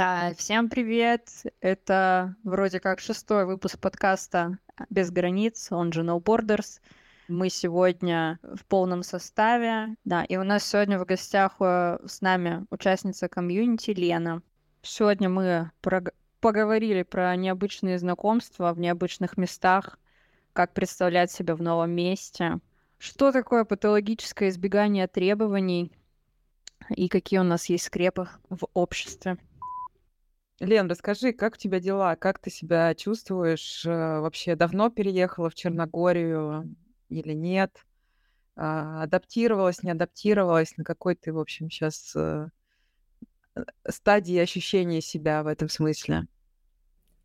А, Всем привет! Это вроде как шестой выпуск подкаста «Без границ», он же No Borders. Мы сегодня в полном составе, да, и у нас сегодня в гостях э, с нами участница комьюнити Лена. Сегодня мы прог- поговорили про необычные знакомства в необычных местах, как представлять себя в новом месте, что такое патологическое избегание требований и какие у нас есть скрепы в обществе. Лен, расскажи, как у тебя дела? Как ты себя чувствуешь? Э, Вообще давно переехала в Черногорию или нет? А, Адаптировалась, не адаптировалась? На какой ты, в общем, сейчас стадии ощущения себя в этом смысле?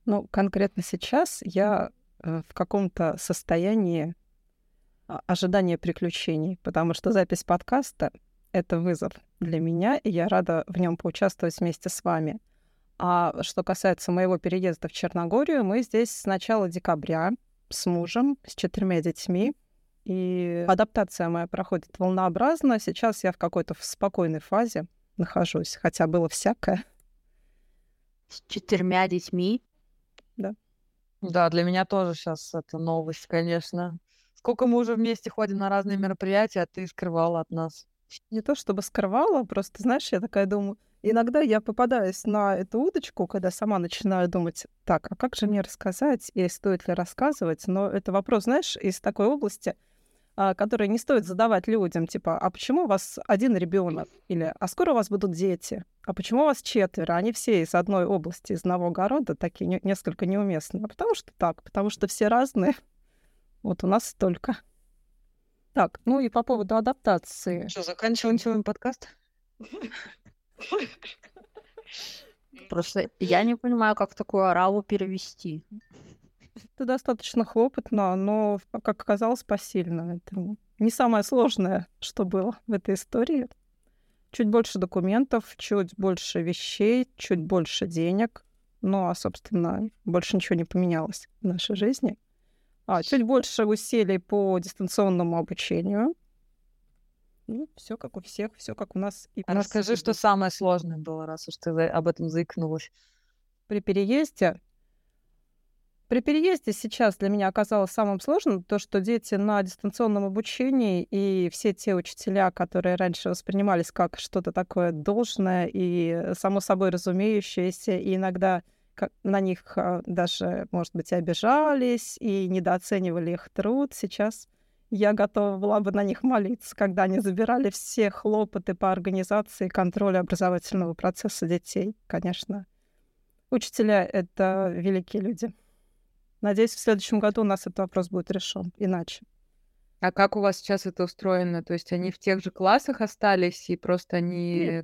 Ну, конкретно сейчас я э, в каком-то состоянии а, ожидания приключений, потому что запись подкаста — это вызов для меня, и я рада в нем поучаствовать вместе с вами. А что касается моего переезда в Черногорию, мы здесь с начала декабря с мужем, с четырьмя детьми, и адаптация моя проходит волнообразно. Сейчас я в какой-то спокойной фазе нахожусь, хотя было всякое. С четырьмя детьми. Да, для меня тоже сейчас это новость, конечно. Сколько мы уже вместе ходим на разные мероприятия, а ты скрывала от нас. Не то чтобы скрывала, просто, знаешь, я такая думаю, иногда я попадаюсь на эту удочку, когда сама начинаю думать, так, а как же мне рассказать, и стоит ли рассказывать? Но это вопрос, знаешь, из такой области, а, который не стоит задавать людям, типа, а почему у вас один ребенок? Или, а скоро у вас будут дети? А почему у вас четверо? Они все из одной области, из одного огорода, такие не- несколько неуместные. А потому что так, потому что все разные. Вот у нас столько. Так, ну и по поводу адаптации. Что, заканчиваем сегодня подкаст? Просто я не понимаю, как такую ораву перевести. Это достаточно хлопотно, но, как оказалось, посильно. Это не самое сложное, что было в этой истории. Чуть больше документов, чуть больше вещей, чуть больше денег. Ну, а, собственно, больше ничего не поменялось в нашей жизни. А, чуть больше усилий по дистанционному обучению. Ну, все как у всех, все как у нас и А расскажи, что самое сложное было, раз уж ты об этом заикнулась. при переезде. При переезде сейчас для меня оказалось самым сложным то, что дети на дистанционном обучении и все те учителя, которые раньше воспринимались как что-то такое должное и само собой разумеющееся, и иногда на них а, даже, может быть, и обижались и недооценивали их труд. Сейчас я готова была бы на них молиться, когда они забирали все хлопоты по организации и контролю образовательного процесса детей, конечно. Учителя — это великие люди. Надеюсь, в следующем году у нас этот вопрос будет решен иначе. А как у вас сейчас это устроено? То есть они в тех же классах остались, и просто они...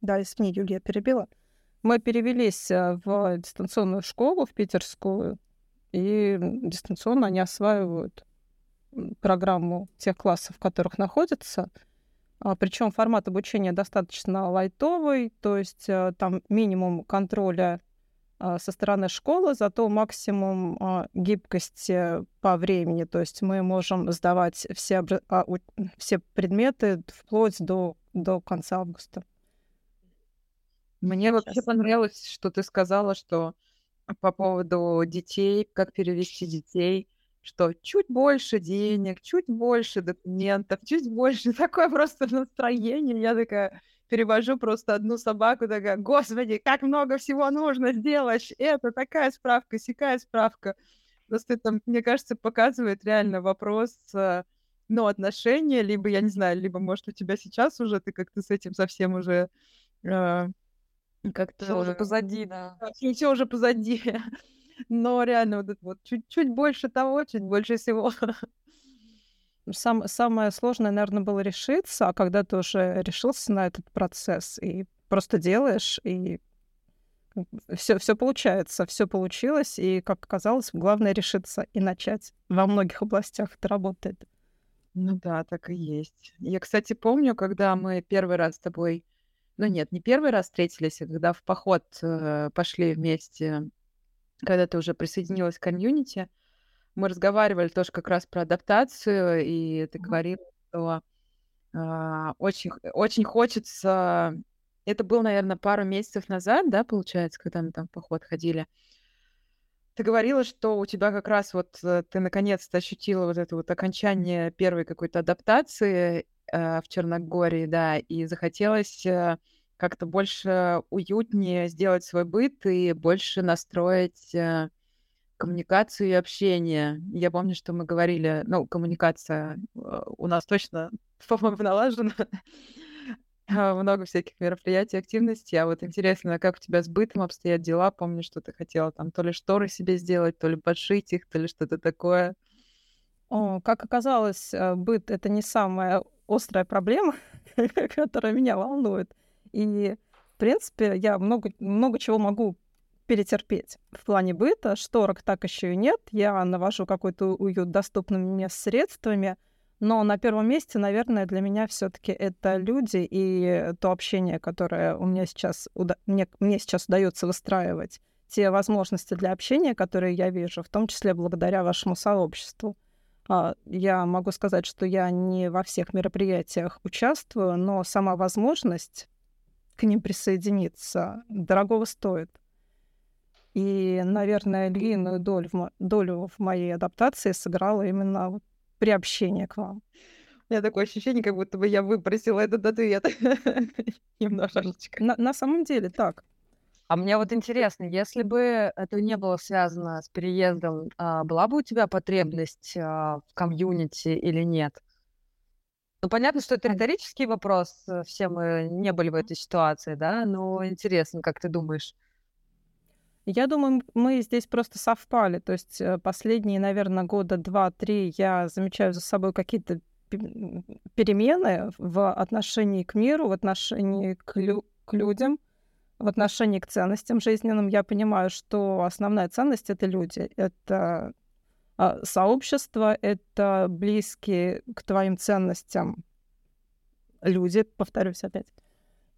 Да, извини, Юлия, перебила. Мы перевелись э, в дистанционную школу, в питерскую, и дистанционно они осваивают программу тех классов, в которых находятся. Причем формат обучения достаточно лайтовый, то есть э, там минимум контроля а, со стороны школы, зато максимум а, гибкости по времени. То есть мы можем сдавать все, а, все предметы вплоть до, до конца августа. Мне вообще понравилось, что ты сказала, что по поводу детей, как перевести детей, что чуть больше денег, чуть больше документов, чуть больше такое просто настроение. Я такая перевожу просто одну собаку, такая, господи, как много всего нужно сделать. Это такая справка, сякая справка. Просто это, мне кажется, показывает реально вопрос, э, ну, отношения, либо, я не знаю, либо, может, у тебя сейчас уже ты как-то с этим совсем уже э, как-то... Уже позади, да. Все уже позади. Но реально вот это вот чуть-чуть больше того, чуть больше всего. Сам, самое сложное, наверное, было решиться, а когда ты уже решился на этот процесс и просто делаешь, и все, все получается, все получилось, и, как оказалось, главное решиться и начать. Во многих областях это работает. Ну да, так и есть. Я, кстати, помню, когда мы первый раз с тобой, ну нет, не первый раз встретились, а когда в поход э, пошли вместе, когда ты уже присоединилась к комьюнити, мы разговаривали тоже как раз про адаптацию, и ты говорила, что а, очень, очень хочется Это было, наверное, пару месяцев назад, да, получается, когда мы там в поход ходили. Ты говорила, что у тебя как раз вот э, ты наконец-то ощутила вот это вот окончание первой какой-то адаптации э, в Черногории, да, и захотелось э, как-то больше уютнее сделать свой быт и больше настроить э, коммуникацию и общение. Я помню, что мы говорили, ну, коммуникация э, у нас точно, по-моему, налажена. А, много всяких мероприятий, активностей. А вот интересно, как у тебя с бытом обстоят дела? Помню, что ты хотела там то ли шторы себе сделать, то ли подшить их, то ли что-то такое. О, как оказалось, э, быт — это не самая острая проблема, которая меня волнует. И, в принципе, я много, много чего могу перетерпеть в плане быта. Шторок так еще и нет. Я навожу какой-то уют доступными мне средствами — но на первом месте, наверное, для меня все-таки это люди и то общение, которое у меня сейчас уда- мне, мне сейчас удается выстраивать, те возможности для общения, которые я вижу, в том числе благодаря вашему сообществу. А, я могу сказать, что я не во всех мероприятиях участвую, но сама возможность к ним присоединиться дорогого стоит. И, наверное, длинную долю в, мо- долю в моей адаптации сыграла именно вот приобщение к вам. У меня такое ощущение, как будто бы я выбросила этот ответ немножечко. На, на самом деле так. А мне вот интересно, если бы это не было связано с переездом, а, была бы у тебя потребность а, в комьюнити или нет? Ну, понятно, что это риторический вопрос, э, все мы не были в этой ситуации, да, но интересно, как ты думаешь? Я думаю, мы здесь просто совпали. То есть э, последние, наверное, года два-три я замечаю за собой какие-то перемены в отношении к миру, в отношении к, лю- к людям, в отношении к ценностям жизненным. Я понимаю, что основная ценность — это люди. Это сообщество, это близкие к твоим ценностям люди, повторюсь опять.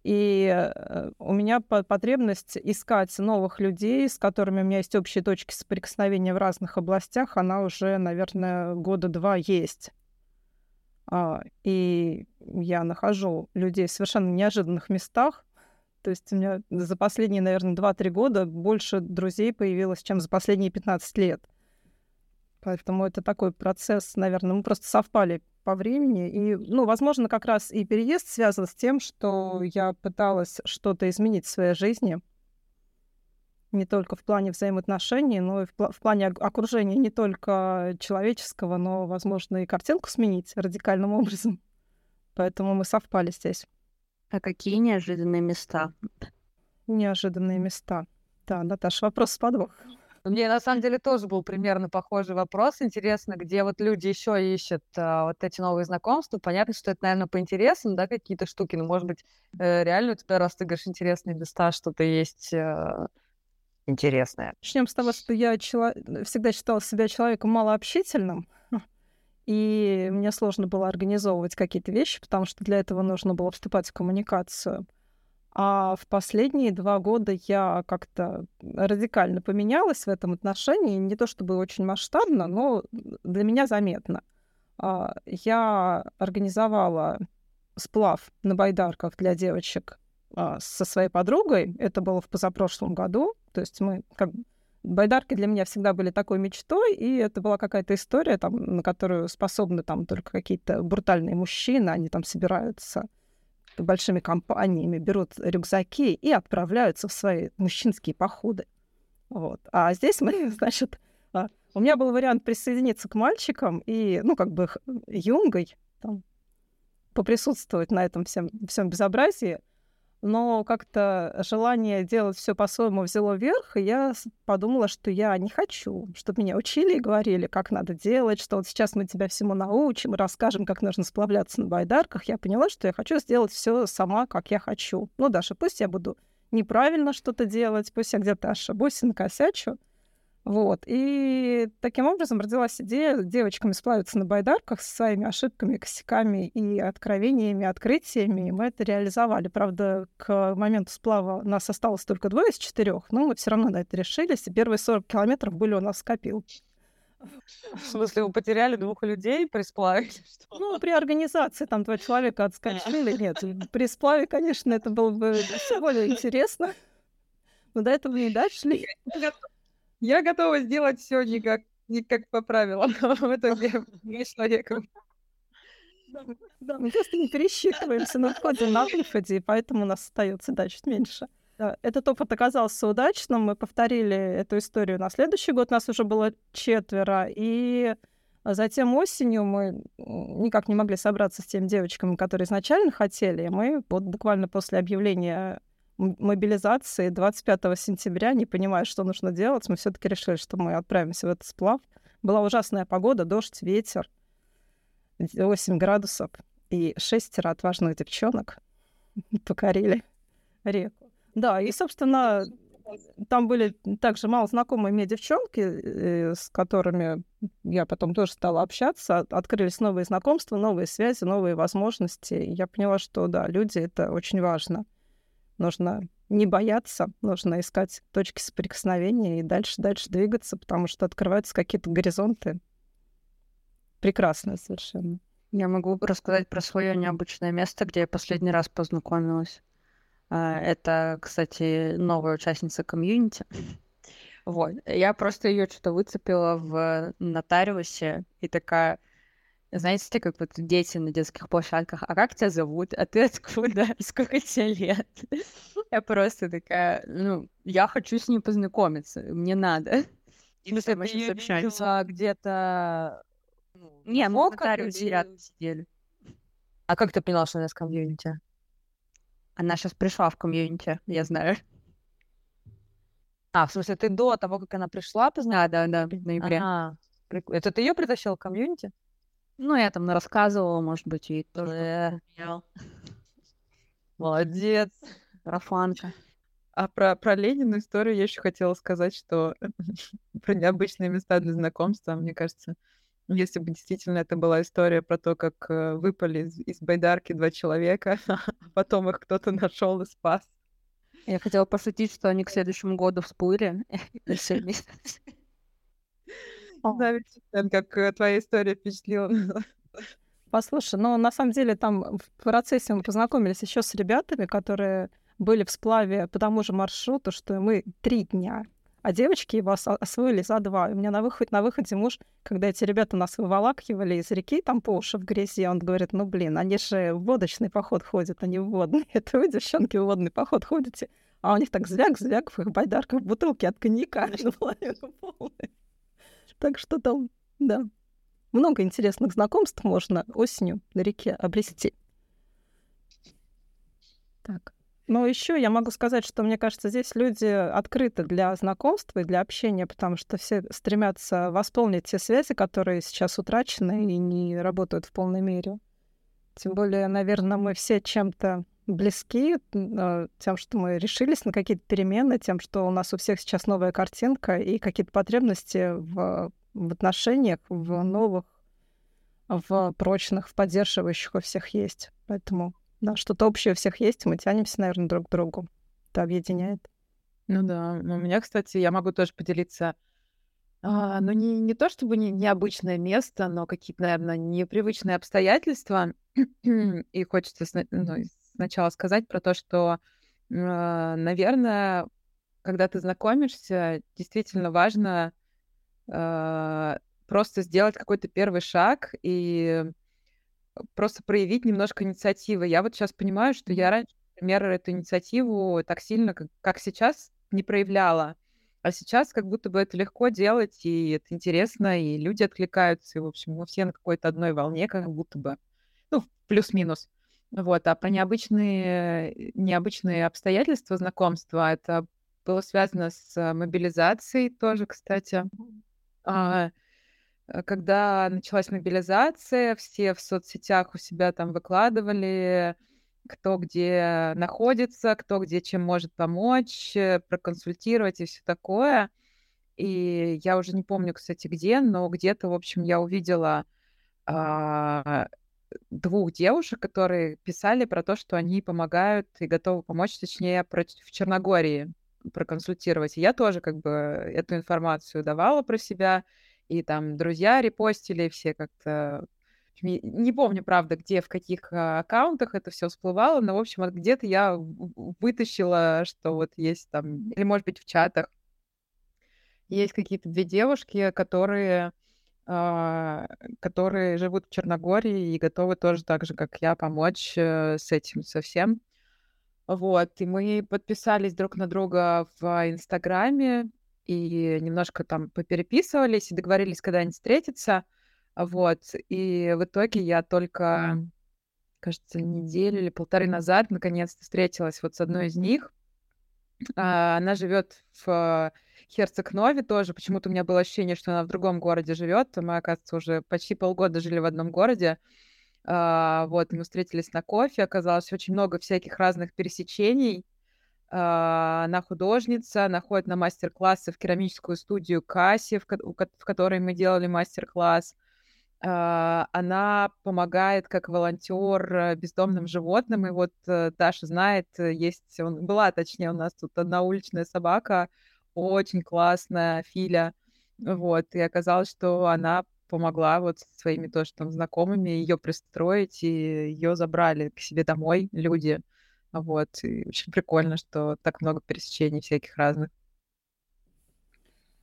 И э, у меня потребность искать новых людей, с которыми у меня есть общие точки соприкосновения в разных областях, она уже, наверное, года два есть. А, и я нахожу людей в совершенно неожиданных местах. То есть у меня за последние, наверное, 2-3 года больше друзей появилось, чем за последние 15 лет. Поэтому это такой процесс, наверное, мы просто совпали по времени. И, ну, возможно, как раз и переезд связан с тем, что я пыталась что-то изменить в своей жизни. Не только в плане взаимоотношений, но и в, пл- в плане окружения не только человеческого, но, возможно, и картинку сменить радикальным образом. Поэтому мы совпали здесь. А какие неожиданные места? Неожиданные места. Да, Наташа, вопрос с подвохом. Мне на самом деле тоже был примерно похожий вопрос. Интересно, где вот люди еще ищут а, вот эти новые знакомства. Понятно, что это, наверное, по интересам, да, какие-то штуки. Но, может быть, э, реально у тебя, раз ты говоришь интересные места, что-то есть э, интересное. Начнем с того, что я чело... всегда считала себя человеком малообщительным. И мне сложно было организовывать какие-то вещи, потому что для этого нужно было вступать в коммуникацию. А в последние два года я как-то радикально поменялась в этом отношении. Не то чтобы очень масштабно, но для меня заметно. А, я организовала сплав на байдарках для девочек а, со своей подругой. Это было в позапрошлом году. То есть мы как Байдарки для меня всегда были такой мечтой, и это была какая-то история, там, на которую способны там только какие-то брутальные мужчины, они там собираются большими компаниями берут рюкзаки и отправляются в свои мужчинские походы. Вот. А здесь мы, значит, а, у меня был вариант присоединиться к мальчикам и, ну, как бы юнгой там, поприсутствовать на этом всем, всем безобразии но как-то желание делать все по-своему взяло верх, и я подумала, что я не хочу, чтобы меня учили и говорили, как надо делать, что вот сейчас мы тебя всему научим, расскажем, как нужно сплавляться на байдарках. Я поняла, что я хочу сделать все сама, как я хочу. Ну, Даша, пусть я буду неправильно что-то делать, пусть я где-то ошибусь и накосячу, вот. И таким образом родилась идея девочками сплавиться на байдарках со своими ошибками, косяками и откровениями, открытиями. И мы это реализовали. Правда, к моменту сплава нас осталось только двое из четырех, но мы все равно на это решились. И первые 40 километров были у нас в копилке. В смысле, вы потеряли двух людей при сплаве? Ну, при организации там два человека отскочили. Нет, при сплаве, конечно, это было бы все более интересно. Но до этого не дошли. Я готова сделать все не как, не как по правилам. В итоге я человеком. Да, мы просто не пересчитываемся на входе, на выходе, и поэтому у нас остается да, чуть меньше. Да, этот опыт оказался удачным. Мы повторили эту историю на следующий год. Нас уже было четверо. И затем осенью мы никак не могли собраться с теми девочками, которые изначально хотели. И мы вот буквально после объявления мобилизации 25 сентября, не понимая, что нужно делать, мы все таки решили, что мы отправимся в этот сплав. Была ужасная погода, дождь, ветер, 8 градусов. И шестеро отважных девчонок покорили реку. Да, и, собственно, там были также мало знакомые мне девчонки, э, с которыми я потом тоже стала общаться. Открылись новые знакомства, новые связи, новые возможности. Я поняла, что да, люди — это очень важно. Нужно не бояться, нужно искать точки соприкосновения и дальше-дальше двигаться, потому что открываются какие-то горизонты. Прекрасно совершенно. Я могу рассказать про свое необычное место, где я последний раз познакомилась. А, это, кстати, новая участница комьюнити. Вот. Я просто ее что-то выцепила в нотариусе и такая, знаете, как вот дети на детских площадках, а как тебя зовут? А ты откуда? Сколько тебе лет? Я просто такая, ну, я хочу с ней познакомиться, мне надо. И мы сейчас общаемся. где-то... Ну, Не, в нотариусе рядом сидели. А как ты поняла, что она с комьюнити? Она сейчас пришла в комьюнити, я знаю. А, в смысле, ты до того, как она пришла, познакомилась? Да, да, да, в ноябре. Ага. Это ты ее притащил в комьюнити? Ну, я там рассказывала, может быть, и тоже. Молодец. Рафанка. А про, про Ленину историю я еще хотела сказать, что про необычные места для знакомства, мне кажется, если бы действительно это была история про то, как э, выпали из, из байдарки два человека, а потом их кто-то нашел и спас. Я хотела пошутить, что они к следующему году всплыли. Как э, твоя история впечатлила. Послушай, ну на самом деле там в процессе мы познакомились еще с ребятами, которые были в сплаве по тому же маршруту, что мы три дня а девочки его освоили за два. И у меня на, выход, на выходе муж, когда эти ребята нас выволакивали из реки, там по уши в грязи, он говорит, ну, блин, они же в водочный поход ходят, они в водный. Это вы, девчонки, в водный поход ходите. А у них так звяк-звяк в их байдарках бутылки от коньяка. Так что там, да, много интересных знакомств можно осенью на реке обрести. Так. Но еще я могу сказать, что мне кажется, здесь люди открыты для знакомства и для общения, потому что все стремятся восполнить те связи, которые сейчас утрачены и не работают в полной мере. Тем более, наверное, мы все чем-то близки э, тем, что мы решились на какие-то перемены, тем, что у нас у всех сейчас новая картинка и какие-то потребности в, в отношениях, в новых, в прочных, в поддерживающих у всех есть. Поэтому да, что-то общее у всех есть, мы тянемся, наверное, друг к другу. Это объединяет. Ну да, у меня, кстати, я могу тоже поделиться. А, ну, не, не то чтобы не, необычное место, но какие-то, наверное, непривычные обстоятельства. И хочется ну, сначала сказать про то, что, а, наверное, когда ты знакомишься, действительно важно а, просто сделать какой-то первый шаг и просто проявить немножко инициативы. Я вот сейчас понимаю, что я раньше, например, эту инициативу так сильно, как, как сейчас, не проявляла. А сейчас как будто бы это легко делать, и это интересно, и люди откликаются, и, в общем, мы все на какой-то одной волне, как будто бы, ну, плюс-минус. Вот, а про необычные, необычные обстоятельства знакомства, это было связано с мобилизацией тоже, кстати. А, Э, когда началась мобилизация, все в соцсетях у себя там выкладывали, кто где находится, кто где чем может помочь, э, проконсультировать и все такое. И я уже не помню, кстати, где, но где-то, в общем, я увидела а, двух девушек, которые писали про то, что они помогают и готовы помочь, точнее, в Черногории проконсультировать. И я тоже как бы эту информацию давала про себя и там друзья репостили, все как-то... Не помню, правда, где, в каких а, аккаунтах это все всплывало, но, в общем, где-то я вытащила, что вот есть там, или, может быть, в чатах, есть какие-то две девушки, которые которые живут в Черногории и готовы тоже так же, как я, помочь э, с этим совсем. Вот, и мы подписались друг на друга в Инстаграме и немножко там попереписывались и договорились когда-нибудь встретиться. Вот, и в итоге я только, кажется, неделю или полторы назад наконец-то встретилась вот с одной из них. А, она живет в Херцег-Нове тоже. Почему-то у меня было ощущение, что она в другом городе живет. Мы, оказывается, уже почти полгода жили в одном городе. А, вот, мы встретились на кофе. Оказалось очень много всяких разных пересечений. А, она художница, она ходит на мастер-классы в керамическую студию Касси, в, в которой мы делали мастер-класс. Uh, она помогает как волонтер э, бездомным животным. И вот uh, Даша знает, э, есть, он, была, точнее, у нас тут одна уличная собака, очень классная Филя. Вот, и оказалось, что она помогла вот своими тоже там знакомыми ее пристроить, и ее забрали к себе домой люди. Вот, и очень прикольно, что так много пересечений всяких разных.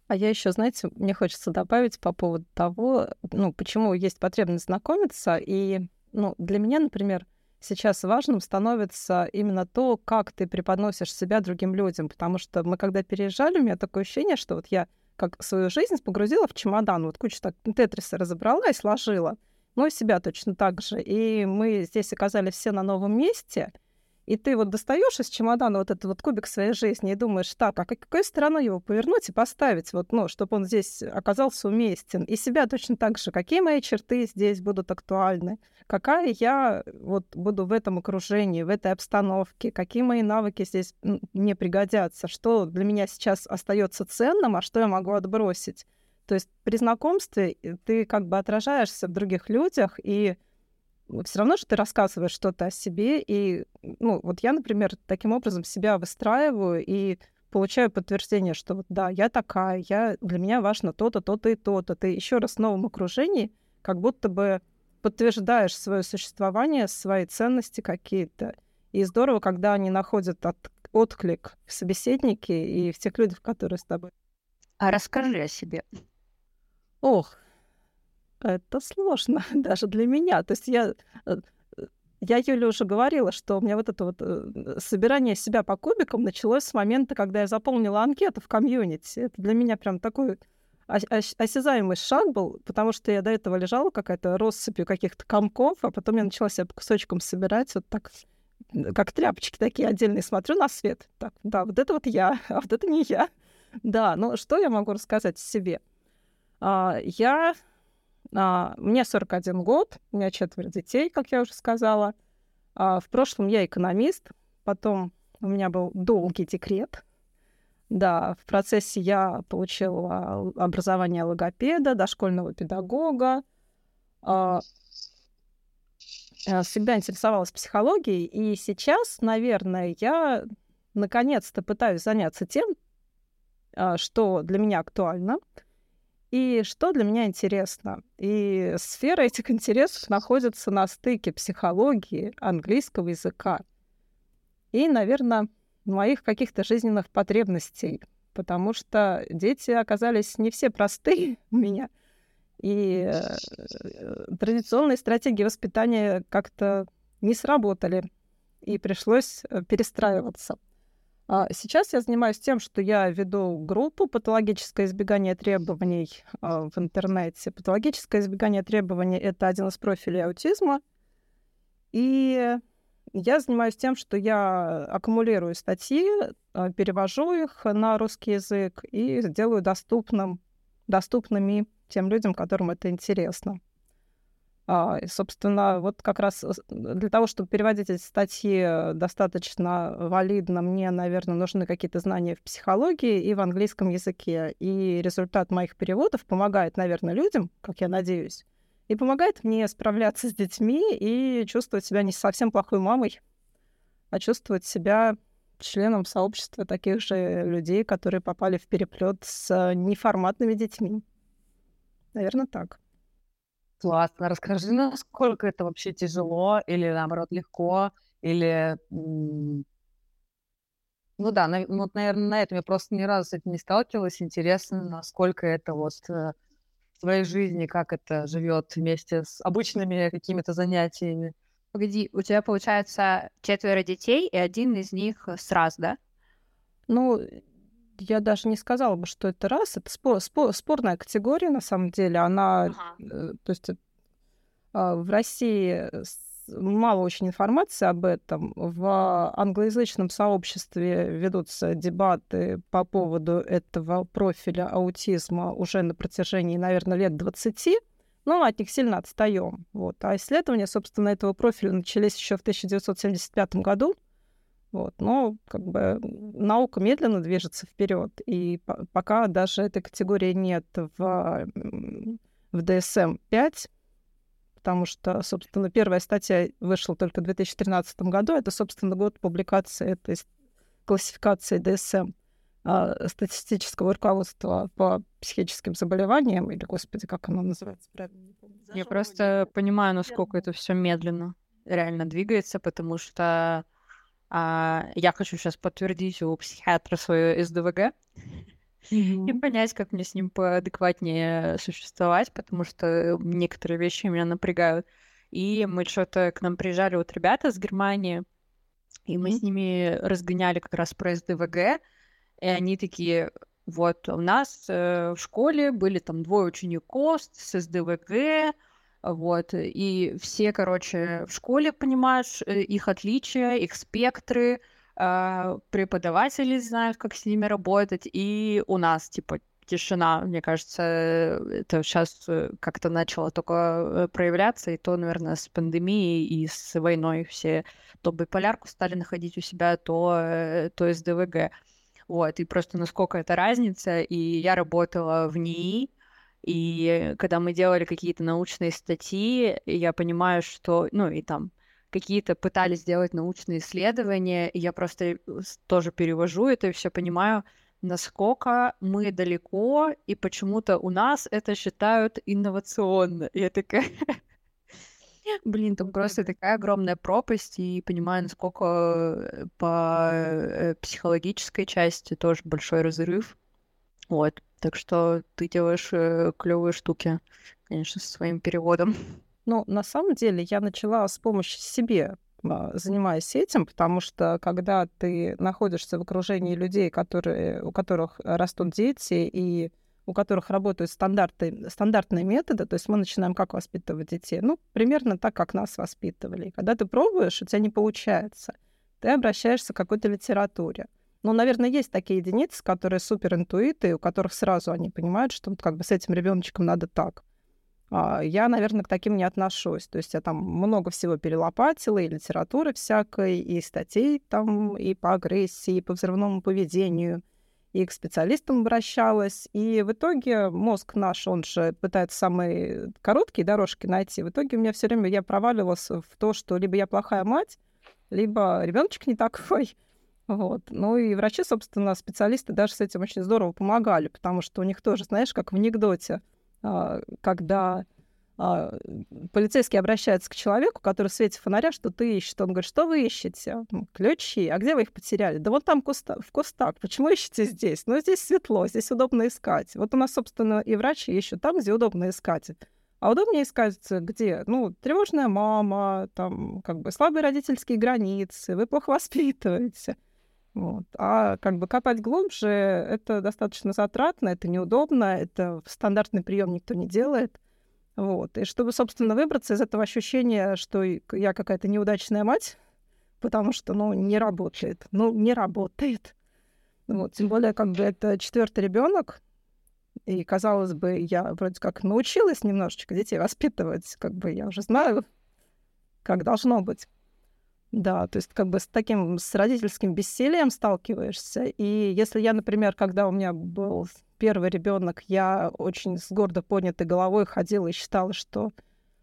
А я еще, знаете, мне хочется добавить по поводу того, ну, почему есть потребность знакомиться. И, ну, для меня, например, сейчас важным становится именно то, как ты преподносишь себя другим людям. Потому что мы, когда переезжали, у меня такое ощущение, что вот я как свою жизнь погрузила в чемодан, вот кучу так тетриса разобрала и сложила. Ну и себя точно так же. И мы здесь оказались все на новом месте — и ты вот достаешь из чемодана вот этот вот кубик своей жизни и думаешь, так, а какой стороной его повернуть и поставить, вот, ну, чтобы он здесь оказался уместен. И себя точно так же, какие мои черты здесь будут актуальны, какая я вот буду в этом окружении, в этой обстановке, какие мои навыки здесь мне пригодятся, что для меня сейчас остается ценным, а что я могу отбросить. То есть при знакомстве э, ты как бы отражаешься в других людях, и все равно же ты рассказываешь что-то о себе, и, ну, вот я, например, таким образом себя выстраиваю и получаю подтверждение, что вот да, я такая, я, для меня важно то-то, то-то и то-то. Ты еще раз в новом окружении как будто бы подтверждаешь свое существование, свои ценности какие-то. И здорово, когда они находят от, отклик в собеседнике и в тех людях, которые с тобой. А расскажи о себе. Ох, это сложно даже для меня. То есть я, э, я Юле уже говорила, что у меня вот это вот э, собирание себя по кубикам началось с момента, когда я заполнила анкету в комьюнити. Это для меня прям такой осязаемый шаг был, потому что я до этого лежала какая-то россыпью каких-то комков, а потом я начала себя по кусочкам собирать вот так, как тряпочки такие отдельные, смотрю на свет. Так, да, вот это вот я, а вот это не я. Да, ну что я могу рассказать о себе? А, я а, мне 41 год, у меня четверо детей, как я уже сказала. А, в прошлом я экономист, потом у меня был долгий декрет. Да, в процессе я получила образование логопеда, дошкольного педагога. А, всегда интересовалась психологией, и сейчас, наверное, я наконец-то пытаюсь заняться тем, что для меня актуально — и что для меня интересно? И сфера этих интересов находится на стыке психологии, английского языка и, наверное, моих каких-то жизненных потребностей, потому что дети оказались не все простые у меня. И э, традиционные стратегии воспитания как-то не сработали, и пришлось э, перестраиваться. А, сейчас я занимаюсь тем, что я веду группу «Патологическое избегание требований» а, в интернете. Патологическое избегание требований — это один из профилей аутизма. И я занимаюсь тем, что я аккумулирую статьи, а, перевожу их на русский язык и делаю доступным, доступными тем людям, которым это интересно. А, собственно, вот как раз для того, чтобы переводить эти статьи э, достаточно валидно, мне, наверное, нужны какие-то знания в психологии и в английском языке. И результат моих переводов помогает, наверное, людям, как я надеюсь, и помогает мне справляться с детьми и чувствовать себя не совсем плохой мамой, а чувствовать себя членом сообщества таких же людей, которые попали в переплет с неформатными детьми. Наверное, так. Классно. Расскажи, насколько это вообще тяжело или, наоборот, легко, или... Ну да, на, вот, наверное, на этом я просто ни разу с этим не сталкивалась. Интересно, насколько это вот э, в твоей жизни, как это живет вместе с обычными какими-то занятиями. Погоди, у тебя, получается, четверо детей, и один из них с раз, да? Ну, я даже не сказала бы, что это раз. Это спор, спор, спорная категория, на самом деле. Она, ага. Э, то есть а, в России мало очень информации об этом. В англоязычном сообществе ведутся дебаты по поводу этого профиля аутизма уже на протяжении, наверное, лет 20, но от них сильно отстаем. Вот. А исследования, собственно, этого профиля начались еще в 1975 году. Вот. Но как бы наука медленно движется вперед, и пока даже этой категории нет в, в DSM-5, потому что, собственно, первая статья вышла только в 2013 году. Это, собственно, год публикации этой классификации DSM а, статистического руководства по психическим заболеваниям, или, господи, как оно называется правильно? Я просто понимаю, насколько это все медленно реально двигается, потому что а, я хочу сейчас подтвердить у психиатра свое СДВГ, и понять, как мне с ним поадекватнее существовать, потому что некоторые вещи меня напрягают. И мы что-то к нам приезжали вот ребята с Германии, и мы с ними разгоняли как раз про СДВГ, и они такие, вот у нас э, в школе были там двое учеников с СДВГ, вот, и все, короче, в школе, понимаешь, э, их отличия, их спектры, а, преподаватели знают, как с ними работать, и у нас, типа, тишина, мне кажется, это сейчас э, как-то начало только э, проявляться, и то, наверное, с пандемией и с войной все то биполярку стали находить у себя, то, то СДВГ. Вот, и просто насколько это разница, и я работала в НИИ, и когда мы делали какие-то научные статьи, я понимаю, что, ну, и там какие-то пытались сделать научные исследования, и я просто э, тоже перевожу это и все понимаю, насколько мы далеко, и почему-то у нас это считают инновационно. Я такая... Блин, там просто такая огромная пропасть, и понимаю, насколько э, по э, психологической части тоже большой разрыв. Вот. Так что ты делаешь клевые штуки, конечно, со своим переводом. Ну, на самом деле, я начала с помощи себе а, занимаясь этим, потому что когда ты находишься в окружении людей, которые, у которых растут дети и у которых работают стандарты, стандартные методы, то есть мы начинаем как воспитывать детей, ну, примерно так, как нас воспитывали. И когда ты пробуешь, у тебя не получается, ты обращаешься к какой-то литературе. Ну, наверное, есть такие единицы, которые суперинтуиты, у которых сразу они понимают, что вот как бы с этим ребеночком надо так. А, я, наверное, к таким не отношусь. То есть я там много всего перелопатила, и литературы всякой, и статей там, и по агрессии, и по взрывному поведению, и к специалистам обращалась. И в итоге мозг наш, он же пытается самые короткие дорожки найти. В итоге у меня все время я проваливалась в то, что либо я плохая мать, либо ребеночек не такой. Вот. Ну и врачи, собственно, специалисты даже с этим очень здорово помогали, потому что у них тоже, знаешь, как в анекдоте, а, когда а, полицейский обращается к человеку, который в свете фонаря что-то ищет. Он говорит, что вы ищете? «Ну, ключи. А где вы их потеряли? Да вот там куста, в кустах. Почему ищете здесь? Ну, здесь светло, здесь удобно искать. Вот у нас, собственно, и врачи ищут там, где удобно искать. А удобнее искать где? Ну, тревожная мама, там, как бы слабые родительские границы, вы плохо воспитываете. Вот. А как бы копать глубже, это достаточно затратно, это неудобно, это стандартный прием никто не делает. Вот. И чтобы, собственно, выбраться из этого ощущения, что я какая-то неудачная мать, потому что, ну, не работает. Ну, не работает. Вот. Тем более, как бы это четвертый ребенок, и, казалось бы, я вроде как научилась немножечко детей воспитывать, как бы я уже знаю, как должно быть. Да, то есть как бы с таким, с родительским бессилием сталкиваешься. И если я, например, когда у меня был первый ребенок, я очень с гордо поднятой головой ходила и считала, что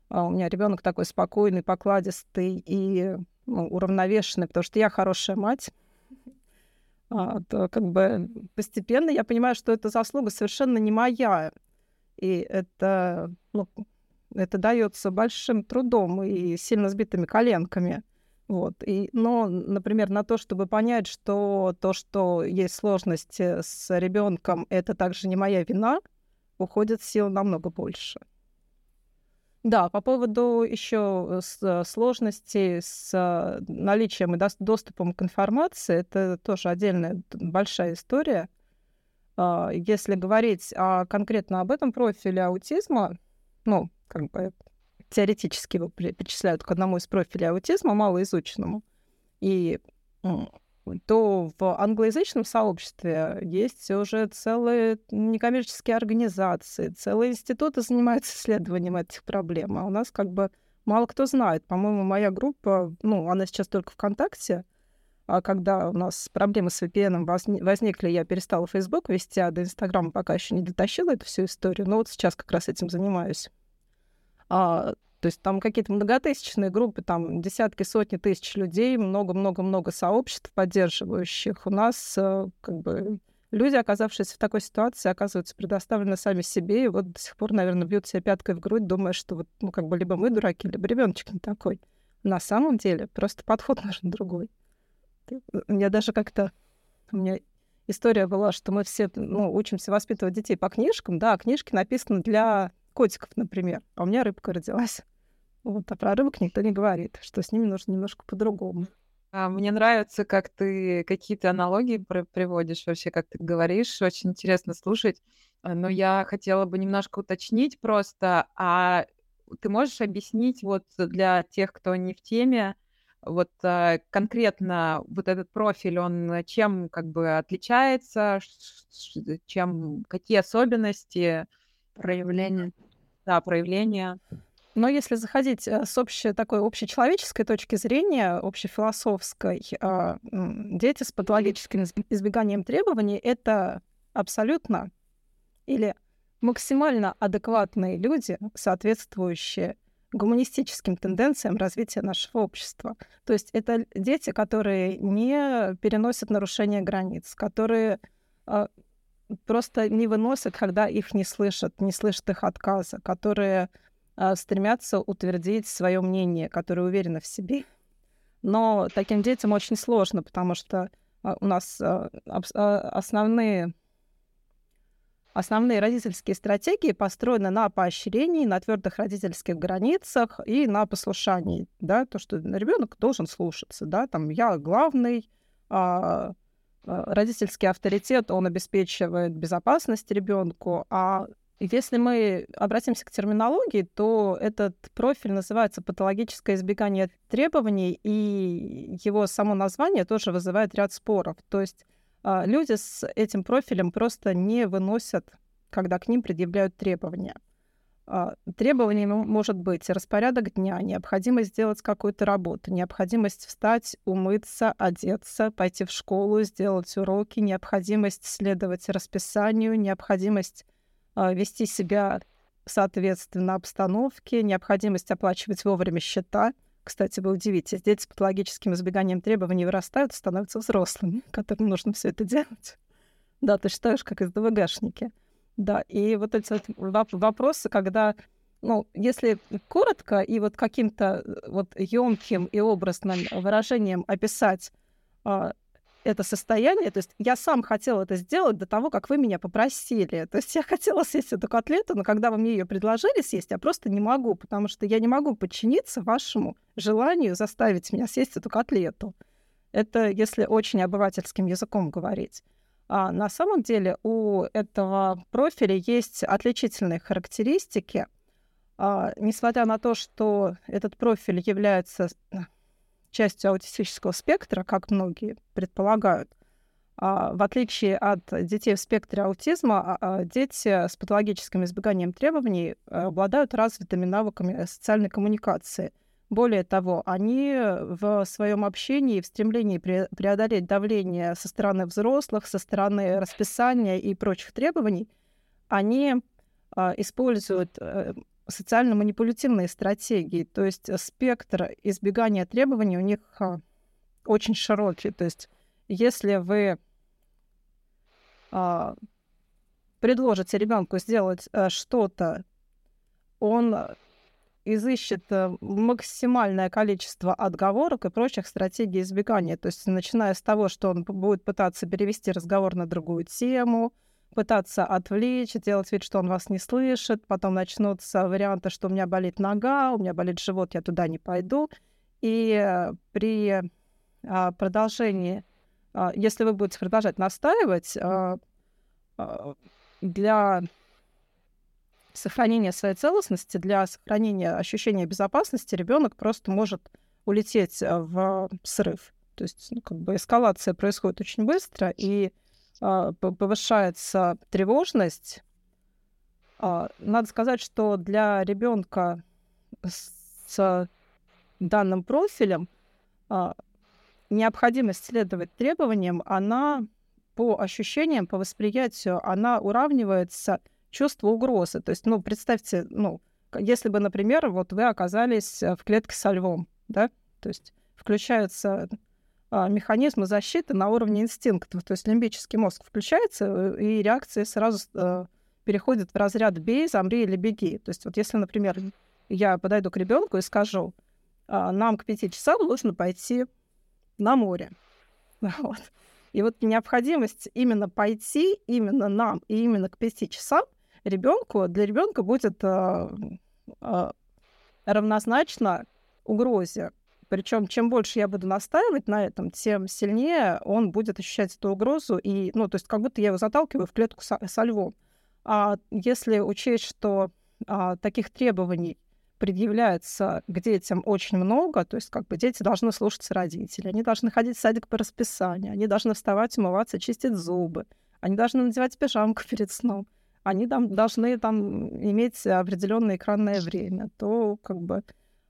а, у меня ребенок такой спокойный, покладистый и ну, уравновешенный, потому что я хорошая мать, а, то как бы постепенно я понимаю, что эта заслуга совершенно не моя. и это, ну, это дается большим трудом и сильно сбитыми коленками. Вот. И, но, например, на то, чтобы понять, что то, что есть сложности с ребенком, это также не моя вина, уходит сил намного больше. Да, по поводу еще э, сложностей с э, наличием и доступом к информации, это тоже отдельная большая история. А, если говорить а, конкретно об этом профиле аутизма, ну, как бы теоретически его причисляют к одному из профилей аутизма, малоизученному, и то в англоязычном сообществе есть уже целые некоммерческие организации, целые институты занимаются исследованием этих проблем. А у нас как бы мало кто знает. По-моему, моя группа, ну, она сейчас только ВКонтакте, а когда у нас проблемы с VPN возникли, я перестала Facebook вести, а до Инстаграма пока еще не дотащила эту всю историю. Но вот сейчас как раз этим занимаюсь. А, то есть там какие-то многотысячные группы, там десятки, сотни тысяч людей, много-много-много сообществ поддерживающих. У нас э, как бы люди, оказавшиеся в такой ситуации, оказываются предоставлены сами себе, и вот до сих пор, наверное, бьют себя пяткой в грудь, думая, что вот, ну, как бы либо мы дураки, либо ребеночек не такой. На самом деле просто подход нужен другой. Я даже как-то... У меня история была, что мы все ну, учимся воспитывать детей по книжкам. Да, книжки написаны для котиков, например. А у меня рыбка родилась. Вот, а про рыбок никто не говорит, что с ними нужно немножко по-другому. А, мне нравится, как ты какие-то аналогии приводишь вообще, как ты говоришь. Очень интересно слушать. А, но я хотела бы немножко уточнить просто, а ты можешь объяснить вот для тех, кто не в теме, вот а, конкретно вот этот профиль, он чем как бы отличается, чем, какие особенности? Проявления. Да, проявления. Но если заходить э, с общей такой общечеловеческой точки зрения, общефилософской, а, дети с патологическим избеганием требований — это абсолютно или максимально адекватные люди, соответствующие гуманистическим тенденциям развития нашего общества. То есть это дети, которые не переносят нарушения границ, которые а, просто не выносят, когда их не слышат, не слышат их отказа, которые э, стремятся утвердить свое мнение, которые уверены в себе. Но таким детям очень сложно, потому что э, у нас э, основные Основные родительские стратегии построены на поощрении, на твердых родительских границах и на послушании, да, то, что ребенок должен слушаться, да, там я главный, а, родительский авторитет, он обеспечивает безопасность ребенку, а если мы обратимся к терминологии, то этот профиль называется патологическое избегание требований, и его само название тоже вызывает ряд споров. То есть а, люди с этим профилем просто не выносят, когда к ним предъявляют требования. А, требованиями может быть распорядок дня, необходимость сделать какую-то работу, необходимость встать, умыться, одеться, пойти в школу, сделать уроки, необходимость следовать расписанию, необходимость э, вести себя соответственно обстановке, необходимость оплачивать вовремя счета. Кстати, вы удивитесь, дети с патологическим избеганием требований вырастают и становятся взрослыми, которым нужно все это делать. Да, ты считаешь, как из ДВГшники. Да, и вот эти вот вопросы, когда, ну, если коротко и вот каким-то э, вот емким и образным выражением описать а, это состояние, то есть я сам хотел это сделать до того, как вы меня попросили. То есть я хотела съесть эту котлету, но когда вы мне ее предложили съесть, я просто не могу, потому что я не могу подчиниться вашему желанию заставить меня съесть эту котлету. Это если очень обывательским языком говорить. А на самом деле у этого профиля есть отличительные характеристики. А, несмотря на то, что этот профиль является э, частью аутистического спектра, как многие предполагают, а, в отличие от детей в спектре аутизма, а, а, дети с патологическим избеганием требований обладают развитыми навыками социальной коммуникации. Более того, они в своем общении, в стремлении преодолеть давление со стороны взрослых, со стороны расписания и прочих требований, они а, используют а, социально-манипулятивные стратегии. То есть спектр избегания требований у них а, очень широкий. То есть если вы а, предложите ребенку сделать э, что-то, он изыщет э, максимальное количество отговорок и прочих стратегий избегания. То есть начиная с того, что он будет пытаться перевести разговор на другую тему, пытаться отвлечь, делать вид, что он вас не слышит. Потом начнутся варианты, что у меня болит нога, у меня болит живот, я туда не пойду. И э, при а, продолжении, а, если вы будете продолжать настаивать, а, для сохранения своей целостности, для сохранения ощущения безопасности ребенок просто может улететь э, в срыв. То есть, ну, как бы эскалация происходит очень быстро, и э, повышается тревожность. Э, надо сказать, что для ребенка с данным профилем э, необходимость следовать требованиям, она по ощущениям, по восприятию, она уравнивается чувство угрозы. То есть, ну, представьте, ну, если бы, например, вот вы оказались э, в клетке со львом, да, то есть включаются а, механизмы защиты на уровне инстинктов, то есть лимбический мозг включается, э, и реакции сразу а, переходят в разряд «бей», «замри» или «беги». То есть вот если, например, я подойду к ребенку и скажу, а, нам к пяти часам нужно пойти на море. Вот. И вот необходимость именно пойти именно нам и именно к пяти часам — ребенку, для ребенка будет э, э, равнозначно угрозе. Причем, чем больше я буду настаивать на этом, тем сильнее он будет ощущать эту угрозу. И, ну, то есть, как будто я его заталкиваю в клетку со, со львом. А если учесть, что а, таких требований предъявляется к детям очень много, то есть как бы дети должны слушаться родителей, они должны ходить в садик по расписанию, они должны вставать, умываться, чистить зубы, они должны надевать пижамку перед сном они там должны там иметь определенное экранное время, то как бы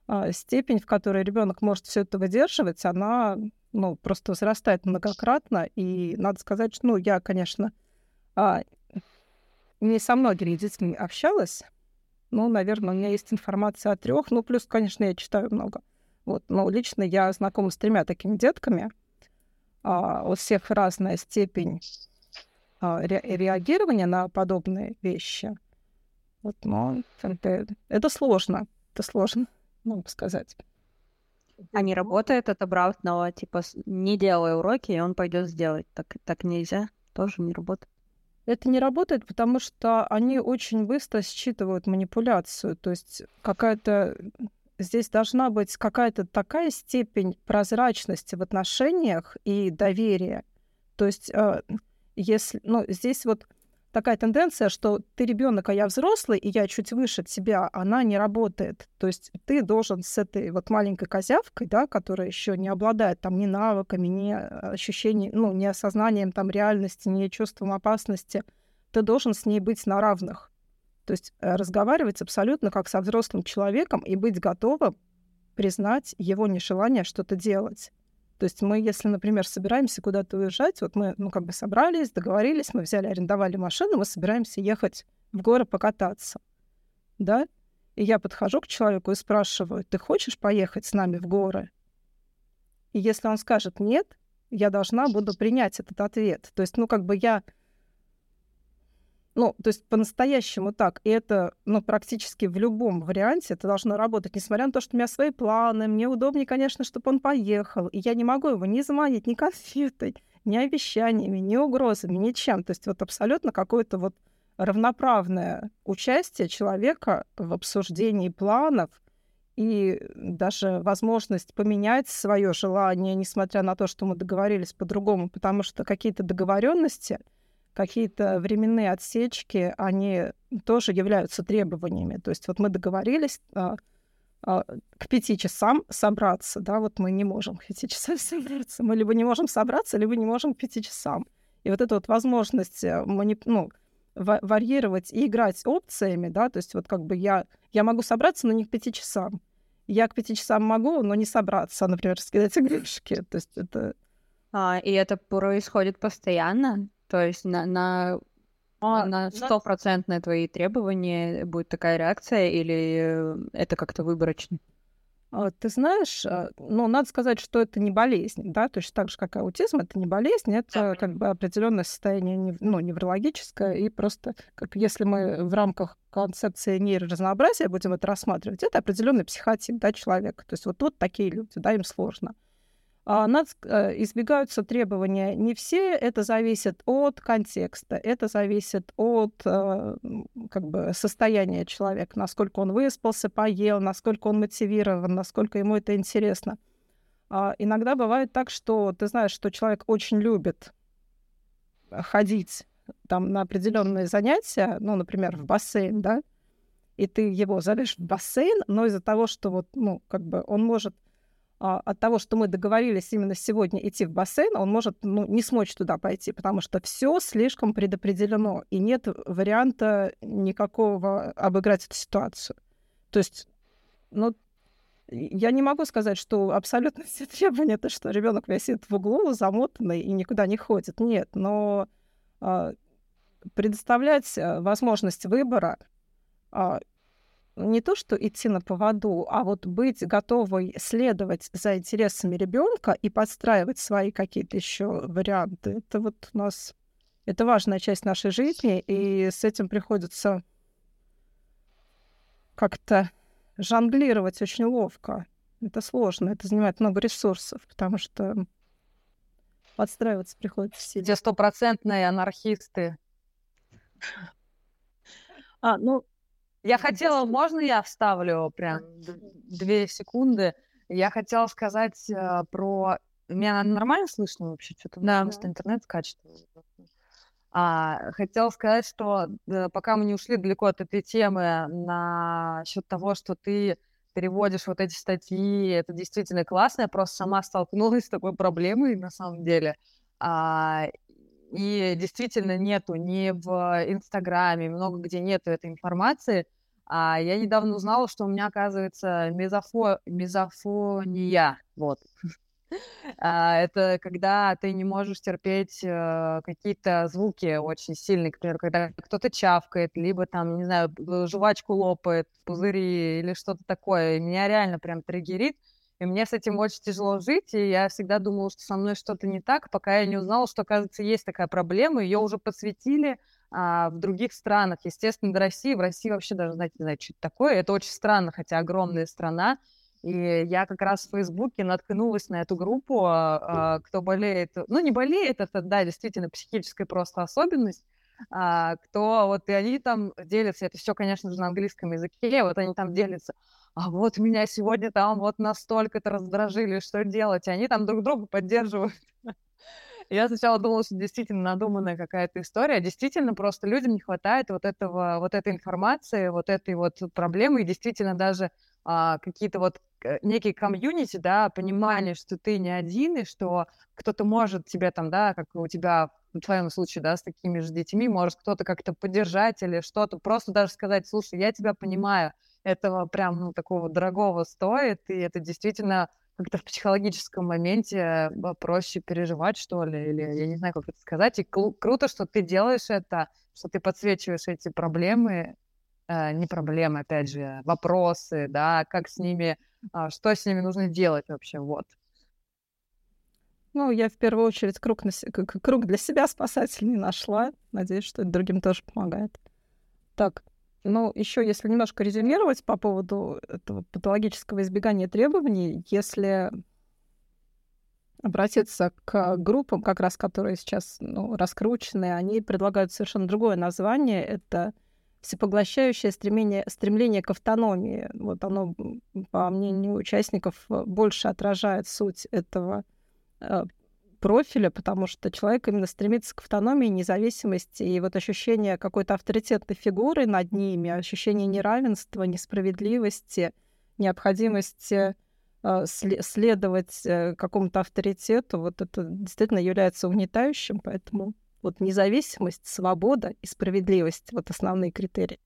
а, степень, в которой ребенок может все это выдерживать, она ну, просто возрастает многократно. И надо сказать, что ну, я, конечно, а, не со многими детьми общалась. Ну, наверное, у меня есть информация о трех. Ну, плюс, конечно, я читаю много. Вот, но лично я знакома с тремя такими детками. А, у всех разная степень ре реагирования на подобные вещи. Вот, но это, это сложно. Это сложно, могу сказать. А не работает от обратного, типа не делай уроки, и он пойдет сделать. Так, так нельзя, тоже не работает. Это не работает, потому что они очень быстро считывают манипуляцию. То есть какая-то здесь должна быть какая-то такая степень прозрачности в отношениях и доверия. То есть э, если, ну, здесь вот такая тенденция, что ты ребенок, а я взрослый, и я чуть выше тебя, она не работает. То есть ты должен с этой вот маленькой козявкой, да, которая еще не обладает там ни навыками, ни ощущением, ну, ни осознанием там реальности, ни чувством опасности, ты должен с ней быть на равных. То есть э, разговаривать абсолютно как со взрослым человеком и быть готовым признать его нежелание что-то делать. То есть мы, если, например, собираемся куда-то уезжать, вот мы, ну, как бы собрались, договорились, мы взяли, арендовали машину, мы собираемся ехать в горы покататься, да? И я подхожу к человеку и спрашиваю, ты хочешь поехать с нами в горы? И если он скажет нет, я должна буду принять этот ответ. То есть, ну, как бы я ну, то есть по-настоящему так. И это, ну, практически в любом варианте это должно работать, несмотря на то, что у меня свои планы. Мне удобнее, конечно, чтобы он поехал. И я не могу его ни заманить, ни конфетой, ни обещаниями, ни угрозами, ничем. То есть вот абсолютно какое-то вот равноправное участие человека в обсуждении планов и даже возможность поменять свое желание, несмотря на то, что мы договорились по-другому, потому что какие-то договоренности — какие-то временные отсечки, они тоже являются требованиями. То есть вот мы договорились а, а, к пяти часам собраться, да, вот мы не можем к пяти часам собраться. Мы либо не можем собраться, либо не можем к пяти часам. И вот эта вот возможность э, манип... ну, варьировать и играть опциями, да, то есть вот как бы я, я могу собраться, но не к пяти часам. Я к пяти часам могу, но не собраться, например, скидать игрушки. То есть это... А, и это происходит постоянно? То есть на, на а, на стопроцентные твои требования будет такая реакция или это как-то выборочно? А, ты знаешь, а, ну, надо сказать, что это не болезнь, да, то есть так же, как и аутизм, это не болезнь, это как бы определенное состояние, ну, неврологическое, и просто, как если мы в рамках концепции нейроразнообразия будем это рассматривать, это определенный психотип, да, человека. То есть вот тут такие люди, да, им сложно. А э, избегаются требования не все, это зависит от контекста, это зависит от э, как бы, состояния человека, насколько он выспался, поел, насколько он мотивирован, насколько ему это интересно. А иногда бывает так, что ты знаешь, что человек очень любит ходить там на определенные занятия, ну, например, в бассейн, да, и ты его зовешь в бассейн, но из-за того, что вот, ну, как бы он может от того, что мы договорились именно сегодня идти в бассейн, он может ну, не смочь туда пойти, потому что все слишком предопределено, и нет варианта никакого обыграть эту ситуацию. То есть, ну, я не могу сказать, что абсолютно все требования, то, что ребенок висит в углу, замотанный и никуда не ходит. Нет, но э, предоставлять э, возможность выбора э, не то, что идти на поводу, а вот быть готовой следовать за интересами ребенка и подстраивать свои какие-то еще варианты. Это вот у нас это важная часть нашей жизни, и с этим приходится как-то жонглировать очень ловко. Это сложно, это занимает много ресурсов, потому что подстраиваться приходится сильно. Где стопроцентные анархисты. А, ну, я хотела, можно я вставлю прям две секунды? Я хотела сказать э, про... Меня нормально слышно вообще? Что-то да. просто интернет скачет. А, хотела сказать, что э, пока мы не ушли далеко от этой темы на счет того, что ты переводишь вот эти статьи, это действительно классно. Я просто сама столкнулась с такой проблемой на самом деле. А, и действительно нету ни в Инстаграме, много где нету этой информации. А я недавно узнала, что у меня, оказывается, мезофо... мезофония. Вот. А, это когда ты не можешь терпеть э, какие-то звуки очень сильные, например, когда кто-то чавкает, либо там, не знаю, жвачку лопает, пузыри или что-то такое. Меня реально прям триггерит. И мне с этим очень тяжело жить, и я всегда думала, что со мной что-то не так, пока я не узнала, что, оказывается, есть такая проблема, ее уже подсветили а, в других странах. Естественно, до России, в России вообще даже, знаете, не знаю, что это такое. Это очень странно, хотя огромная страна. И я как раз в Фейсбуке наткнулась на эту группу, а, кто болеет, ну, не болеет, это, да, действительно психическая просто особенность, а, кто вот, и они там делятся, это все, конечно же, на английском языке, вот они там делятся, а вот меня сегодня там вот настолько-то раздражили, что делать? И они там друг друга поддерживают. Я сначала думала, что действительно надуманная какая-то история. Действительно, просто людям не хватает вот этого, вот этой информации, вот этой вот проблемы. И действительно даже а, какие-то вот э, некие комьюнити, да, понимание, что ты не один, и что кто-то может тебе там, да, как у тебя в твоем случае, да, с такими же детьми, может кто-то как-то поддержать или что-то, просто даже сказать, слушай, я тебя понимаю, этого прям, ну, такого дорогого стоит, и это действительно как-то в психологическом моменте проще переживать, что ли, или я не знаю, как это сказать. И кру- круто, что ты делаешь это, что ты подсвечиваешь эти проблемы, э, не проблемы, опять же, вопросы, да, как с ними, э, что с ними нужно делать вообще, вот. Ну, я в первую очередь круг, на, круг для себя спасательный нашла. Надеюсь, что это другим тоже помогает. Так, ну, еще если немножко резюмировать по поводу этого патологического избегания требований, если обратиться к группам, как раз которые сейчас ну, раскручены, они предлагают совершенно другое название. Это всепоглощающее стремление, стремление к автономии. Вот оно, по мнению участников, больше отражает суть этого э, профиля, потому что человек именно стремится к автономии, независимости, и вот ощущение какой-то авторитетной фигуры над ними, ощущение неравенства, несправедливости, необходимости э, следовать э, какому-то авторитету, вот это действительно является угнетающим, поэтому вот независимость, свобода и справедливость — вот основные критерии.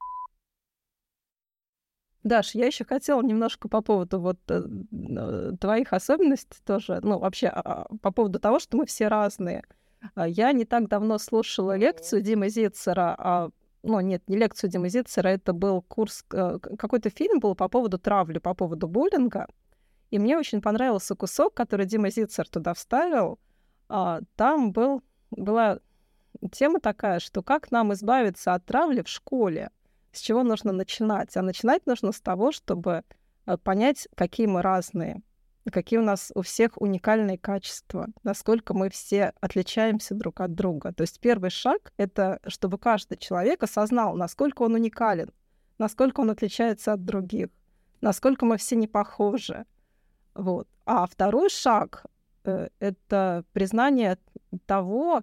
Даш, я еще хотела немножко по поводу вот э, э, твоих особенностей тоже, ну, вообще а, по поводу того, что мы все разные. А, я не так давно слушала лекцию Димы Зицера, а, ну, нет, не лекцию Димы Зицера, это был курс, э, какой-то фильм был по поводу травли, по поводу буллинга. И мне очень понравился кусок, который Дима Зицер туда вставил. А, там был, была тема такая, что как нам избавиться от травли в школе, с чего нужно начинать. А начинать нужно с того, чтобы э, понять, какие мы разные, какие у нас у всех уникальные качества, насколько мы все отличаемся друг от друга. То есть первый шаг — это чтобы каждый человек осознал, насколько он уникален, насколько он отличается от других, насколько мы все не похожи. Вот. А второй шаг э, — это признание того,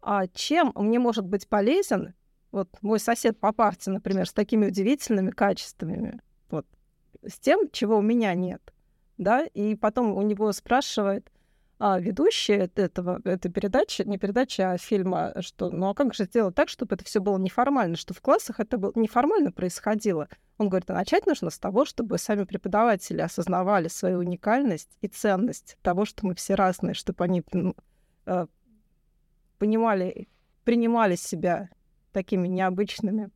а чем мне может быть полезен вот мой сосед по парте, например, с такими удивительными качествами, вот, с тем, чего у меня нет да, и потом у него спрашивает а, ведущая этого, этой передачи, не передачи, а фильма, что, ну а как же сделать так, чтобы это все было неформально, что в классах это было неформально происходило? Он говорит, а начать нужно с того, чтобы сами преподаватели осознавали свою уникальность и ценность того, что мы все разные, чтобы они ну, э, понимали, принимали себя такими необычными,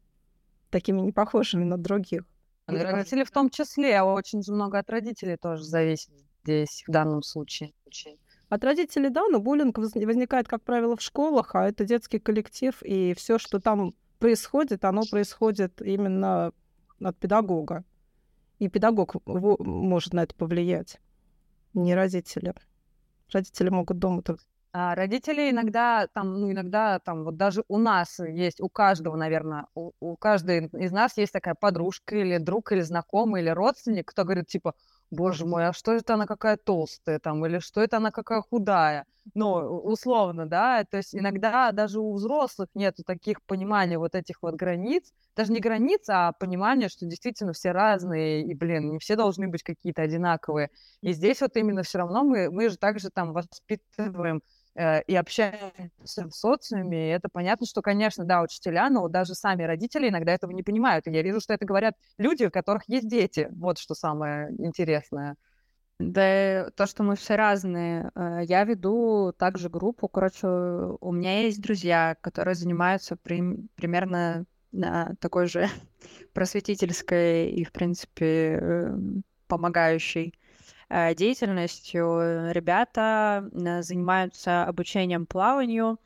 такими непохожими на других. От родителей в том числе, а очень много от родителей тоже зависит здесь в данном случае. От родителей, да, но буллинг возникает, как правило, в школах, а это детский коллектив, и все, что там происходит, оно происходит именно от педагога. И педагог может на это повлиять, не родители. Родители могут дома только а родители иногда там, ну, иногда там, вот даже у нас есть, у каждого, наверное, у, у каждой из нас есть такая подружка или друг, или знакомый, или родственник, кто говорит, типа, боже мой, а что это она какая толстая там, или что это она какая худая? Ну, условно, да, то есть иногда даже у взрослых нету таких пониманий вот этих вот границ, даже не границ, а понимания, что действительно все разные, и, блин, не все должны быть какие-то одинаковые. И здесь вот именно все равно мы, мы же также там воспитываем и общаемся в социуме, это понятно, что, конечно, да, учителя, но даже сами родители иногда этого не понимают. И я вижу, что это говорят люди, у которых есть дети. Вот что самое интересное. Да, то, что мы все разные. Э, я веду также группу. Короче, у меня есть друзья, которые занимаются при, примерно на такой же просветительской и, в принципе, помогающей Э, деятельностью. Ребята э, занимаются обучением плаванию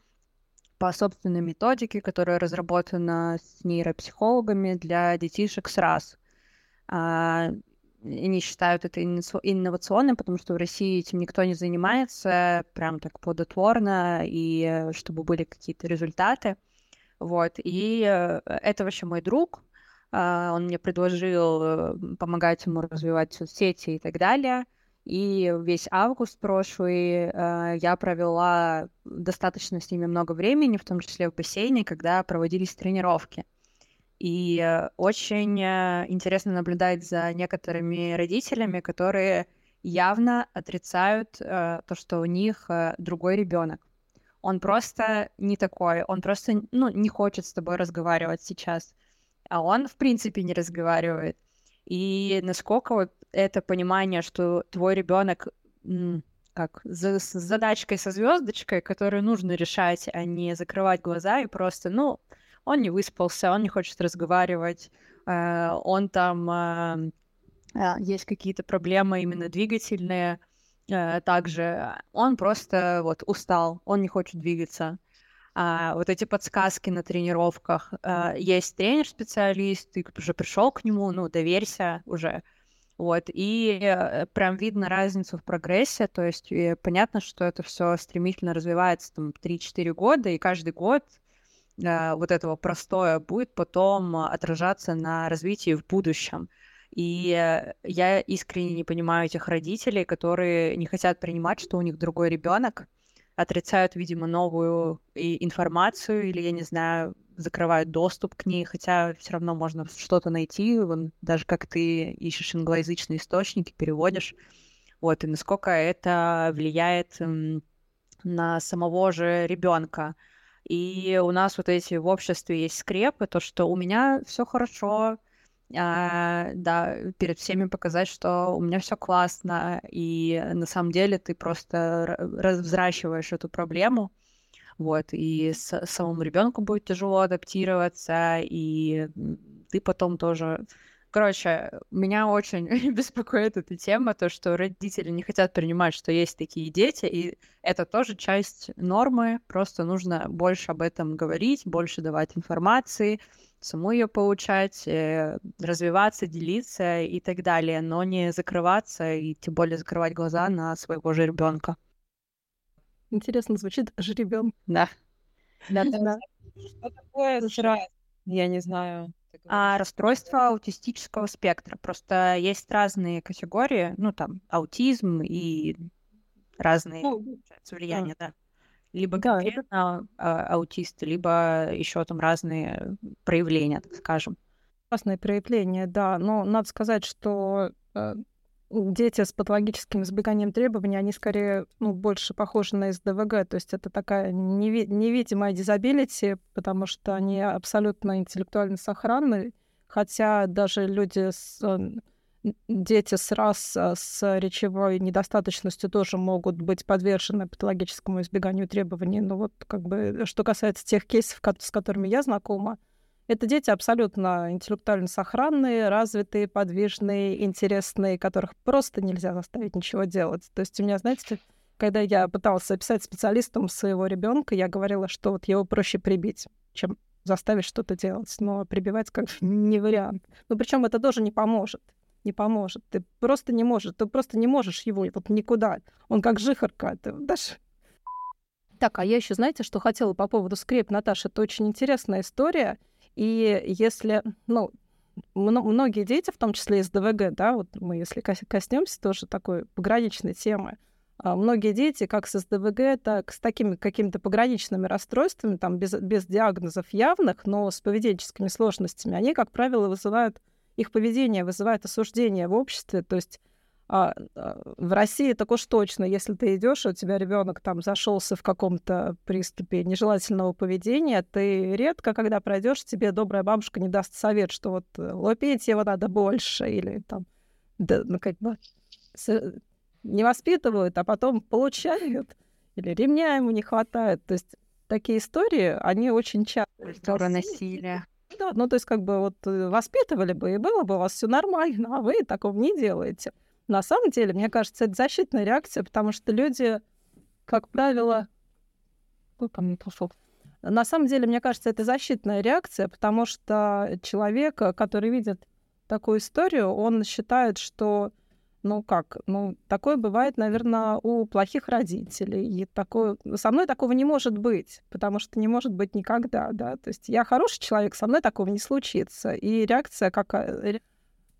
по собственной методике, которая разработана с нейропсихологами для детишек с раз. А, они считают это инновационным, потому что в России этим никто не занимается прям так плодотворно, и э, чтобы были какие-то результаты. Вот. И это вообще мой друг, он мне предложил э, помогать ему развивать соцсети и так далее. И весь август прошлый э, я провела достаточно с ними много времени, в том числе в бассейне, когда проводились тренировки. И э, очень интересно наблюдать за некоторыми родителями, которые явно отрицают то, что у них другой ребенок. Он просто не такой, он просто ну, не хочет с тобой разговаривать сейчас а он, в принципе, не разговаривает. И насколько вот это понимание, что твой ребенок как за, с задачкой со звездочкой, которую нужно решать, а не закрывать глаза и просто, ну, он не выспался, он не хочет разговаривать, э, он там э, э, есть какие-то проблемы именно двигательные, э, также он просто вот устал, он не хочет двигаться а, вот эти подсказки на тренировках. А, есть тренер-специалист, ты уже пришел к нему, ну, доверься уже. Вот, и э, прям видно разницу в прогрессе, то есть понятно, что это все стремительно развивается там 3-4 года, и каждый год э, вот этого простое будет потом отражаться на развитии в будущем. И э, я искренне не понимаю этих родителей, которые не хотят принимать, что у них другой ребенок, отрицают, видимо, новую информацию или, я не знаю, закрывают доступ к ней, хотя все равно можно что-то найти, вон, даже как ты ищешь англоязычные источники, переводишь. Вот, и насколько это влияет на самого же ребенка. И у нас вот эти в обществе есть скрепы, то, что у меня все хорошо, а, да, перед всеми показать, что у меня все классно, и на самом деле ты просто взращиваешь эту проблему, вот, и с, самому ребенку будет тяжело адаптироваться, и ты потом тоже Короче, меня очень беспокоит эта тема, то, что родители не хотят принимать, что есть такие дети, и это тоже часть нормы, просто нужно больше об этом говорить, больше давать информации, саму ее получать, э, развиваться, делиться и так далее, но не закрываться и тем более закрывать глаза на своего же ребенка. Интересно звучит жеребен. Да. Да, да. Что такое сразу? Я не знаю. А расстройство аутистического спектра. Просто есть разные категории, ну там аутизм и разные Ну, влияния, да. Либо Да, это- конкретно а, аутисты, либо еще там разные проявления, так скажем. Классное проявление, да. Но надо сказать, что э, дети с патологическим избеганием требований, они скорее ну, больше похожи на СДВГ. То есть это такая неви- невидимая дизабилити, потому что они абсолютно интеллектуально сохранны. Хотя даже люди с э, дети с рас э, с речевой недостаточностью тоже могут быть подвержены патологическому избеганию требований. Но вот как бы что касается тех кейсов, с которыми я знакома, это дети абсолютно интеллектуально сохранные, развитые, подвижные, интересные, которых просто нельзя заставить ничего делать. То есть у меня, знаете, когда я пыталась описать специалистам своего ребенка, я говорила, что вот его проще прибить, чем заставить что-то делать. Но прибивать как не вариант. Ну, причем это тоже не поможет. Не поможет. Ты просто не можешь. Ты просто не можешь его вот никуда. Он как жихарка. Ты даже так, а я еще, знаете, что хотела по поводу скреп, Наташа? Это очень интересная история. И если, ну, мно- многие дети, в том числе из ДВГ, да, вот мы если кос- коснемся тоже такой пограничной темы, а, многие дети как с СДВГ, так с такими какими-то пограничными расстройствами, там без, без диагнозов явных, но с поведенческими сложностями, они, как правило, вызывают, их поведение вызывает осуждение в обществе, то есть а, а, в России так уж точно, если ты идешь, у тебя ребенок там зашелся в каком-то приступе нежелательного поведения, ты редко, когда пройдешь, тебе добрая бабушка не даст совет, что вот э, лупить его надо больше, или там, да, ну, как бы не воспитывают, а потом получают, или ремня ему не хватает. То есть такие истории, они очень часто. Культура насилия. Да, ну то есть как бы вот э, воспитывали бы, и было бы у вас все нормально, а вы такого не делаете. На самом деле, мне кажется, это защитная реакция, потому что люди, как правило... На самом деле, мне кажется, это защитная реакция, потому что человек, который видит такую историю, он считает, что ну как, ну такое бывает, наверное, у плохих родителей. И такое... Со мной такого не может быть, потому что не может быть никогда, да. То есть я хороший человек, со мной такого не случится. И реакция какая...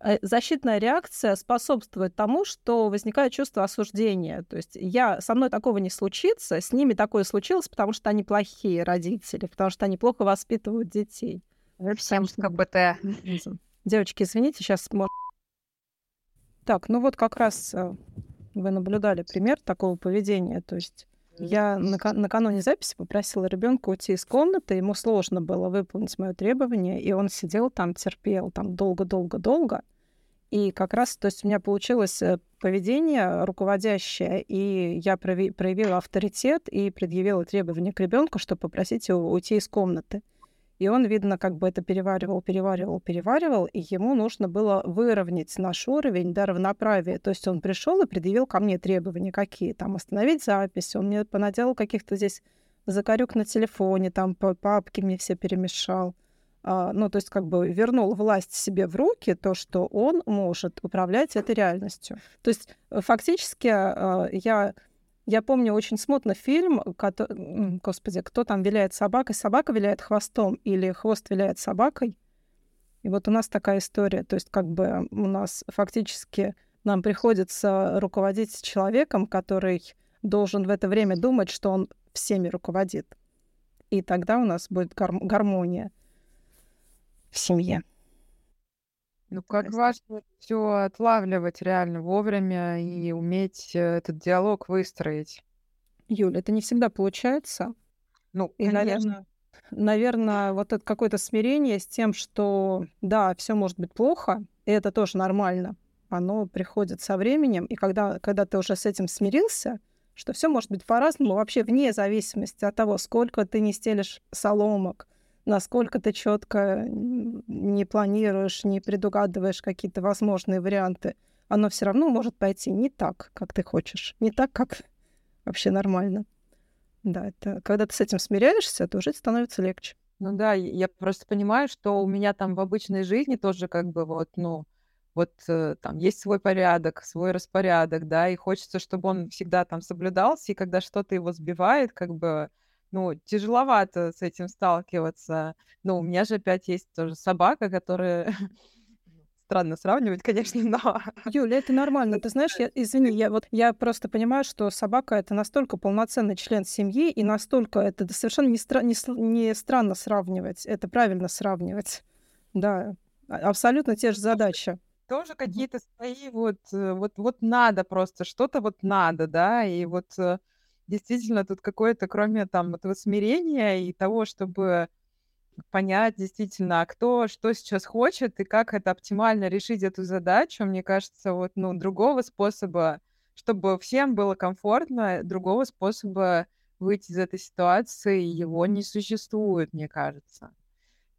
э, Защитная реакция способствует тому, что возникает чувство осуждения. То есть я, со мной такого не случится, с ними такое случилось, потому что они плохие родители, потому что они плохо воспитывают детей. Всем КБТ. Девочки, извините, сейчас... Так, ну вот как раз э, вы наблюдали пример такого поведения. То есть я нака- накануне записи попросила ребенка уйти из комнаты, ему сложно было выполнить мое требование, и он сидел там, терпел там долго-долго-долго. И как раз, то есть у меня получилось э, поведение руководящее, и я проявила авторитет и предъявила требования к ребенку, чтобы попросить его уйти из комнаты. И он, видно, как бы это переваривал, переваривал, переваривал, и ему нужно было выровнять наш уровень до равноправия. То есть он пришел и предъявил ко мне требования какие. Там остановить запись, он мне понаделал каких-то здесь закорюк на телефоне, там папки мне все перемешал. А, ну, то есть как бы вернул власть себе в руки, то, что он может управлять этой реальностью. То есть э, фактически а, я я помню очень смутно фильм, кото- м, господи, кто там виляет собакой, собака виляет хвостом или хвост виляет собакой. И вот у нас такая история, то есть как бы у нас фактически нам приходится руководить человеком, который должен в это время думать, что он всеми руководит. И тогда у нас будет гар- гармония в семье. Ну, как важно все отлавливать реально вовремя и уметь э, этот диалог выстроить. Юля, это не всегда получается. Ну, И, конечно. наверное, наверное, вот это какое-то смирение с тем, что да, все может быть плохо, и это тоже нормально. Оно приходит со временем, и когда, когда ты уже с этим смирился, что все может быть по-разному, вообще вне зависимости от того, сколько ты не стелишь соломок, насколько ты четко не планируешь, не предугадываешь какие-то возможные варианты, оно все равно может пойти не так, как ты хочешь, не так, как вообще нормально. Да, это когда ты с этим смиряешься, то жить становится легче. Ну да, я просто понимаю, что у меня там в обычной жизни тоже как бы вот, ну, вот э, там есть свой порядок, свой распорядок, да, и хочется, чтобы он всегда там соблюдался, и когда что-то его сбивает, как бы, ну, тяжеловато с этим сталкиваться. Ну, у меня же опять есть тоже собака, которая странно сравнивать, конечно, но... Юля, это нормально. Ты знаешь, я, извини, я вот я просто понимаю, что собака — это настолько полноценный член семьи, и настолько это совершенно не, стра... не, не странно сравнивать. Это правильно сравнивать. Да, а, абсолютно те же задачи тоже какие-то свои вот, э, вот, вот надо просто, что-то вот надо, да, и вот э, действительно тут какое-то, кроме там этого смирения и того, чтобы понять действительно, а кто что сейчас хочет и как это оптимально решить эту задачу, мне кажется, вот, ну, другого способа, чтобы всем было комфортно, другого способа выйти из этой ситуации, его не существует, мне кажется.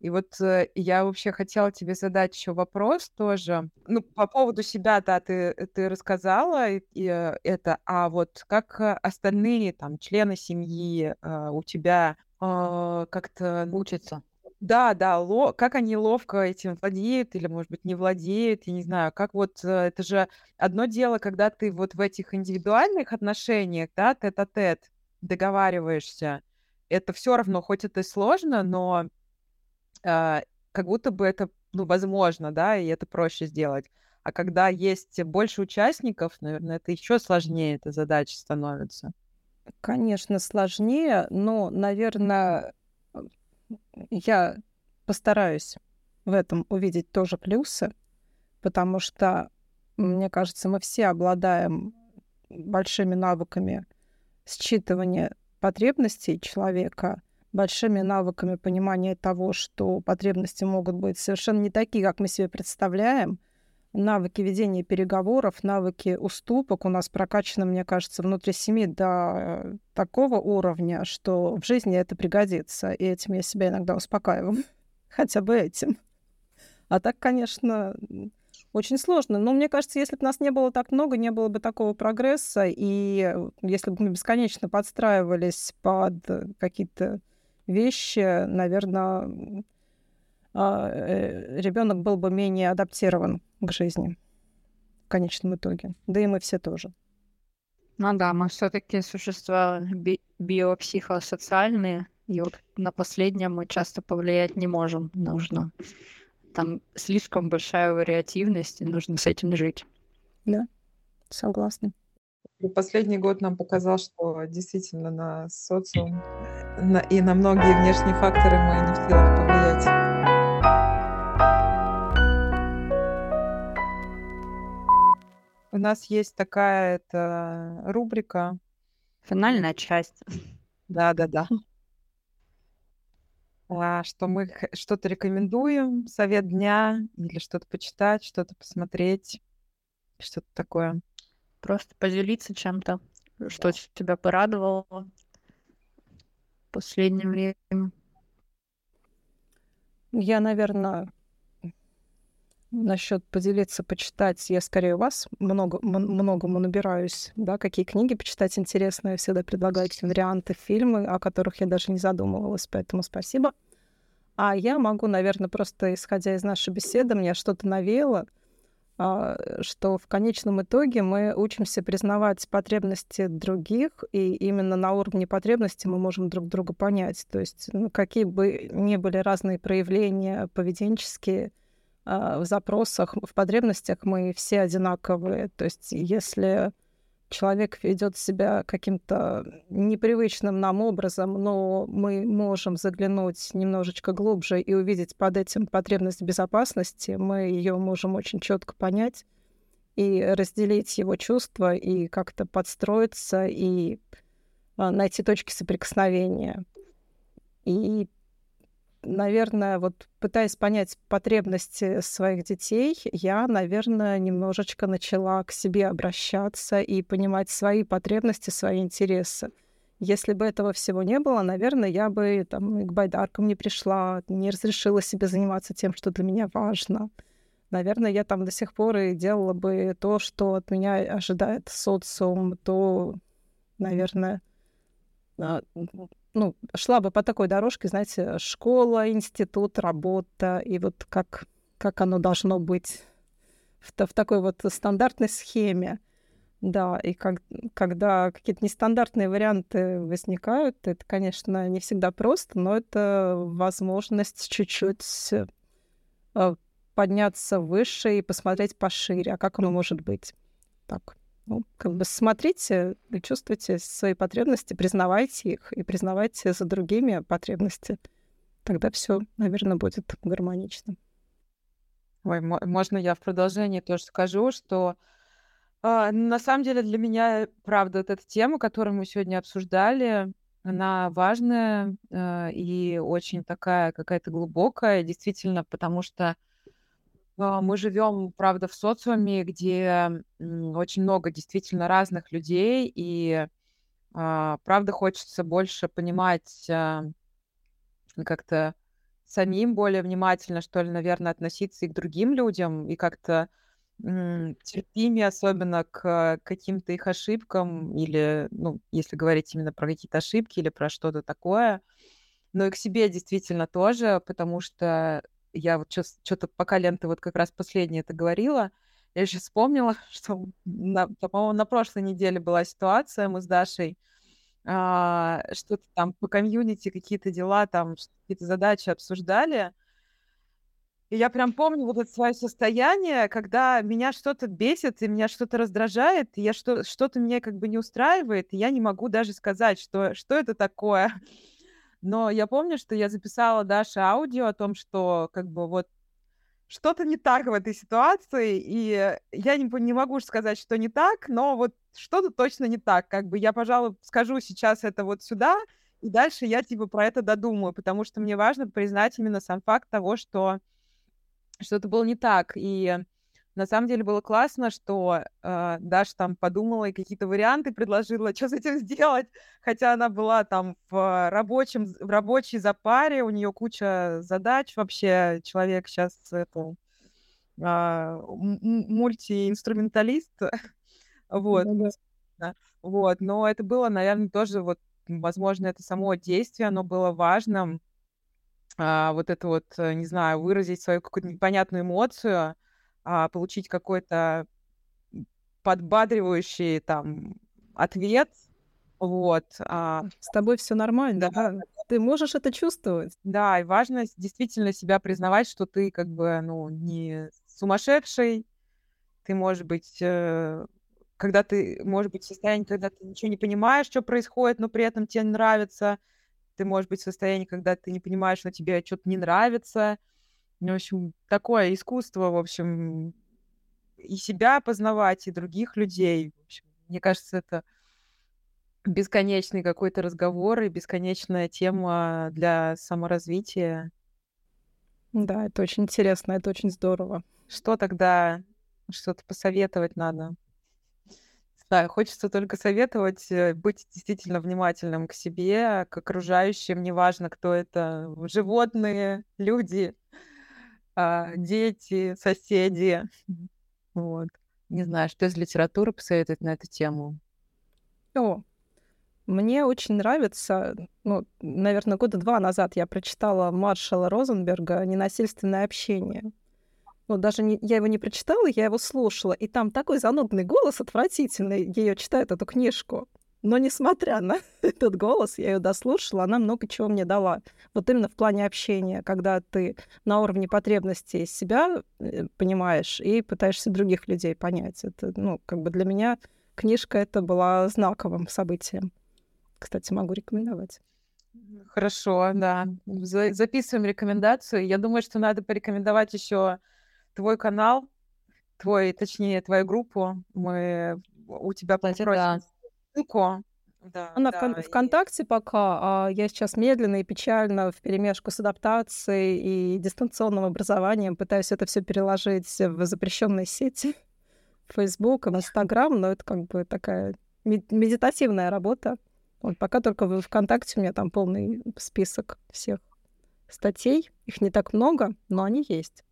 И вот э, я вообще хотела тебе задать еще вопрос тоже. Ну, по поводу себя, да, ты, ты рассказала и, и, э, это, а вот как э, остальные там члены семьи э, у тебя э, как-то... Учатся. Да, да, ло... как они ловко этим владеют или, может быть, не владеют, я не знаю, как вот это же одно дело, когда ты вот в этих индивидуальных отношениях, да, тет-а-тет договариваешься, это все равно, хоть это и сложно, но как будто бы это, ну, возможно, да, и это проще сделать. А когда есть больше участников, наверное, это еще сложнее эта задача становится. Конечно, сложнее, но, наверное, я постараюсь в этом увидеть тоже плюсы, потому что, мне кажется, мы все обладаем большими навыками считывания потребностей человека — большими навыками понимания того, что потребности могут быть совершенно не такие, как мы себе представляем. Навыки ведения переговоров, навыки уступок у нас прокачаны, мне кажется, внутри семьи до такого уровня, что в жизни это пригодится. И этим я себя иногда успокаиваю. Хотя бы этим. А так, конечно, очень сложно. Но мне кажется, если бы нас не было так много, не было бы такого прогресса. И если бы мы бесконечно подстраивались под какие-то вещи, наверное, а, э, ребенок был бы менее адаптирован к жизни в конечном итоге. Да и мы все тоже. Ну да, мы все-таки существа би- биопсихосоциальные, и вот на последнее мы часто повлиять не можем. Нужно. Там слишком большая вариативность, и нужно с этим жить. Да, согласна. Последний год нам показал, что действительно на социум на, и на многие внешние факторы мы не в силах повлиять. У нас есть такая это, рубрика. Финальная часть. Да, да, да. А, что мы что-то рекомендуем, совет дня, или что-то почитать, что-то посмотреть, что-то такое. Просто поделиться чем-то, что тебя порадовало в последнее время. Я, наверное, насчет поделиться, почитать, я скорее у вас много, многому набираюсь, да, какие книги почитать интересные, всегда предлагаете варианты, фильмы, о которых я даже не задумывалась, поэтому спасибо. А я могу, наверное, просто исходя из нашей беседы, мне что-то навеяло, что в конечном итоге мы учимся признавать потребности других, и именно на уровне потребностей мы можем друг друга понять. То есть ну, какие бы ни были разные проявления поведенческие а, в запросах, в потребностях, мы все одинаковые. То есть если человек ведет себя каким-то непривычным нам образом, но мы можем заглянуть немножечко глубже и увидеть под этим потребность безопасности, мы ее можем очень четко понять и разделить его чувства и как-то подстроиться и а, найти точки соприкосновения. И наверное, вот пытаясь понять потребности своих детей, я, наверное, немножечко начала к себе обращаться и понимать свои потребности, свои интересы. Если бы этого всего не было, наверное, я бы там к байдаркам не пришла, не разрешила себе заниматься тем, что для меня важно. Наверное, я там до сих пор и делала бы то, что от меня ожидает социум, то, наверное, а, ну, шла бы по такой дорожке, знаете, школа, институт, работа, и вот как, как оно должно быть в, в такой вот стандартной схеме. Да, и как, когда какие-то нестандартные варианты возникают, это, конечно, не всегда просто, но это возможность чуть-чуть э, подняться выше и посмотреть пошире, а как оно может быть. Так, ну, как бы смотрите чувствуйте свои потребности, признавайте их и признавайте за другими потребности. Тогда все, наверное, будет гармонично. Ой, можно я в продолжении тоже скажу, что а, на самом деле для меня, правда, вот эта тема, которую мы сегодня обсуждали, она важная э, и очень такая какая-то глубокая, действительно, потому что э, мы живем, правда, в социуме, где очень много действительно разных людей, и э, правда хочется больше понимать э, как-то самим более внимательно, что ли, наверное, относиться и к другим людям, и как-то терпимее, особенно к каким-то их ошибкам, или, ну, если говорить именно про какие-то ошибки или про что-то такое, но и к себе действительно тоже, потому что я вот что-то пока Лента вот как раз последнее это говорила, я сейчас вспомнила, что, на, по-моему, на прошлой неделе была ситуация, мы с Дашей а, что-то там по комьюнити, какие-то дела, там какие-то задачи обсуждали, и я прям помню вот это свое состояние, когда меня что-то бесит, и меня что-то раздражает, и я что- что-то меня как бы не устраивает, и я не могу даже сказать, что, что это такое. Но я помню, что я записала Даше аудио о том, что как бы вот что-то не так в этой ситуации, и я не, не могу сказать, что не так, но вот что-то точно не так. Как бы я, пожалуй, скажу сейчас это вот сюда, и дальше я типа про это додумаю, потому что мне важно признать именно сам факт того, что что-то было не так. И на самом деле было классно, что э, Даша там подумала и какие-то варианты предложила, что с этим сделать, хотя она была там в рабочем, в рабочей запаре, у нее куча задач вообще, человек сейчас это э, мультиинструменталист, вот, да, вот, но это было, наверное, тоже вот, возможно, это само действие, оно было важным, а, вот это вот, э, не знаю, выразить свою какую-то непонятную эмоцию, а, получить какой-то подбадривающий там ответ, вот. А, С тобой все нормально, да. да. Ты можешь это чувствовать. Да, и важно действительно себя признавать, что ты как бы, ну, не сумасшедший, ты, может быть, э, когда ты, может быть, в состоянии, когда ты ничего не понимаешь, что происходит, но при этом тебе нравится, ты можешь быть в состоянии, когда ты не понимаешь, но тебе что-то не нравится. В общем, такое искусство, в общем, и себя познавать, и других людей. В общем, мне кажется, это бесконечный какой-то разговор и бесконечная тема для саморазвития. Да, это очень интересно, это очень здорово. Что тогда, что-то посоветовать надо? Да, хочется только советовать э, быть действительно внимательным к себе, к окружающим, неважно, кто это, животные, люди, дети, соседи. Вот. Не знаю, что из литературы посоветовать на эту тему. О, мне очень нравится, ну, наверное, года два назад я прочитала Маршала Розенберга «Ненасильственное общение» ну, даже не, я его не прочитала, я его слушала, и там такой занудный голос отвратительный, ее читает эту книжку. Но несмотря на этот голос, я ее дослушала, она много чего мне дала. Вот именно в плане общения, когда ты на уровне потребностей себя э, понимаешь и пытаешься других людей понять. Это, ну, как бы для меня книжка это была знаковым событием. Кстати, могу рекомендовать. Хорошо, да. Записываем рекомендацию. Я думаю, что надо порекомендовать еще твой канал, твой, точнее, твою группу, мы у тебя попросим да. Ссылку. Да, Она да, в ВКонтакте и... пока, а я сейчас медленно и печально в перемешку с адаптацией и дистанционным образованием пытаюсь это все переложить в запрещенные сети, Facebook, Instagram, но это как бы такая медитативная работа. Вот пока только в ВКонтакте у меня там полный список всех статей. Их не так много, но они есть.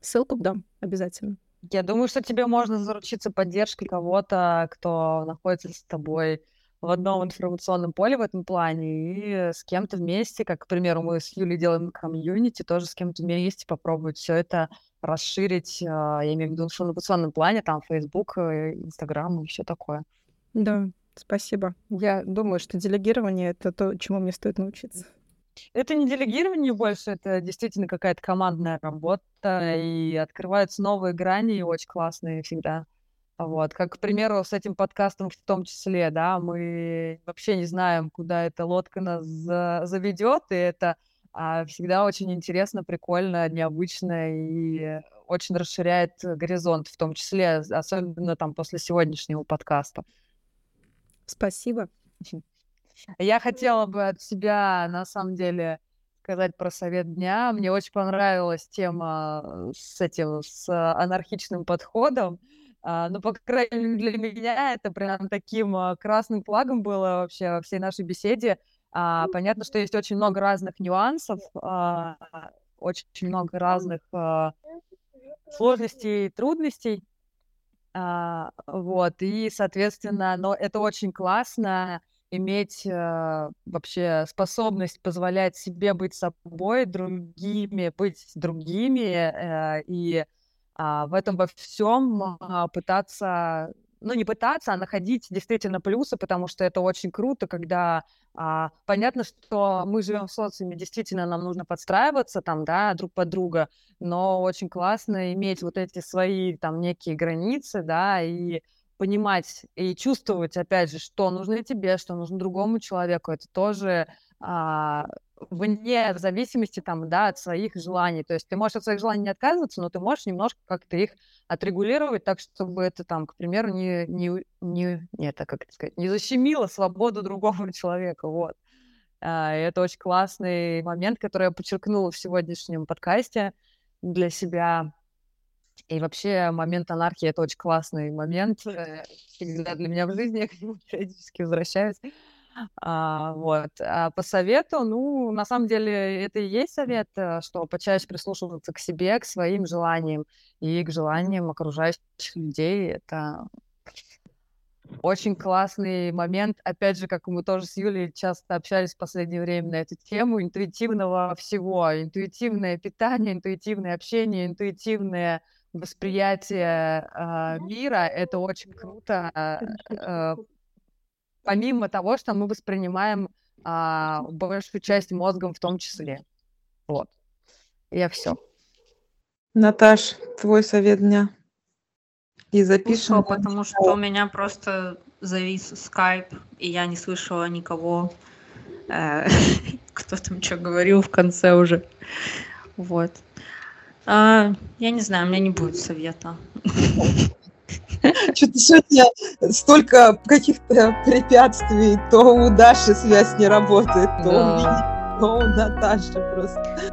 Ссылку дам обязательно. Я думаю, что тебе можно заручиться поддержкой кого-то, кто находится с тобой в одном информационном поле в этом плане, и с кем-то вместе, как, к примеру, мы с Юлей делаем комьюнити, тоже с кем-то вместе попробовать все это расширить, а, я имею в виду в информационном плане, там, Facebook, э, Instagram и все такое. Да, спасибо. Я думаю, что делегирование — это то, чему мне стоит научиться. Это не делегирование больше, это действительно какая-то командная работа, и открываются новые грани, и очень классные всегда. Вот, как, к примеру, с этим подкастом в том числе, да, мы вообще не знаем, куда эта лодка нас за заведет, и это а, всегда очень интересно, прикольно, необычно и очень расширяет горизонт, в том числе, особенно там после сегодняшнего подкаста. Спасибо. Я хотела бы от себя, на самом деле, сказать про совет дня. Мне очень понравилась тема с этим, с анархичным подходом. А, ну, по крайней мере, для меня это прям таким а, красным флагом было вообще во всей нашей беседе. А, понятно, что есть очень много разных нюансов, очень много разных сложностей и трудностей. Вот, и, соответственно, но это очень классно, иметь э, вообще способность позволять себе быть собой, другими, быть другими, э, и э, в этом во всем э, пытаться, ну не пытаться, а находить действительно плюсы, потому что это очень круто, когда э, понятно, что мы живем в социуме, действительно нам нужно подстраиваться там, да, друг под друга, но очень классно иметь вот эти свои там некие границы, да, и понимать и чувствовать, опять же, что нужно тебе, что нужно другому человеку, это тоже а, вне зависимости там, да, от своих желаний. То есть ты можешь от своих желаний не отказываться, но ты можешь немножко как-то их отрегулировать так, чтобы это там, к примеру, не, не, не, не это, как это сказать, не защемило свободу другого человека, вот. А, и это очень классный момент, который я подчеркнула в сегодняшнем подкасте для себя. И вообще момент анархии — это очень классный момент. Э, всегда для меня в жизни я к нему периодически возвращаюсь. А, вот. А по совету, ну, на самом деле, это и есть совет, э, что почаще прислушиваться к себе, к своим желаниям и к желаниям окружающих людей. Это очень классный момент. Опять же, как мы тоже с Юлей часто общались в последнее время на эту тему, интуитивного всего. Интуитивное питание, интуитивное общение, интуитивное восприятие э, мира, это очень круто. Э, помимо того, что мы воспринимаем э, большую часть мозгом в том числе. Вот. Я все. Наташ, твой совет дня. И запишем. Ну, потому что у меня просто завис скайп, и я не слышала никого, э, кто там что говорил в конце уже. Вот. А, я не знаю, у меня не будет совета. Что-то сегодня столько каких-то препятствий. То у Даши связь не работает, то, да. у, меня, то у Наташи просто.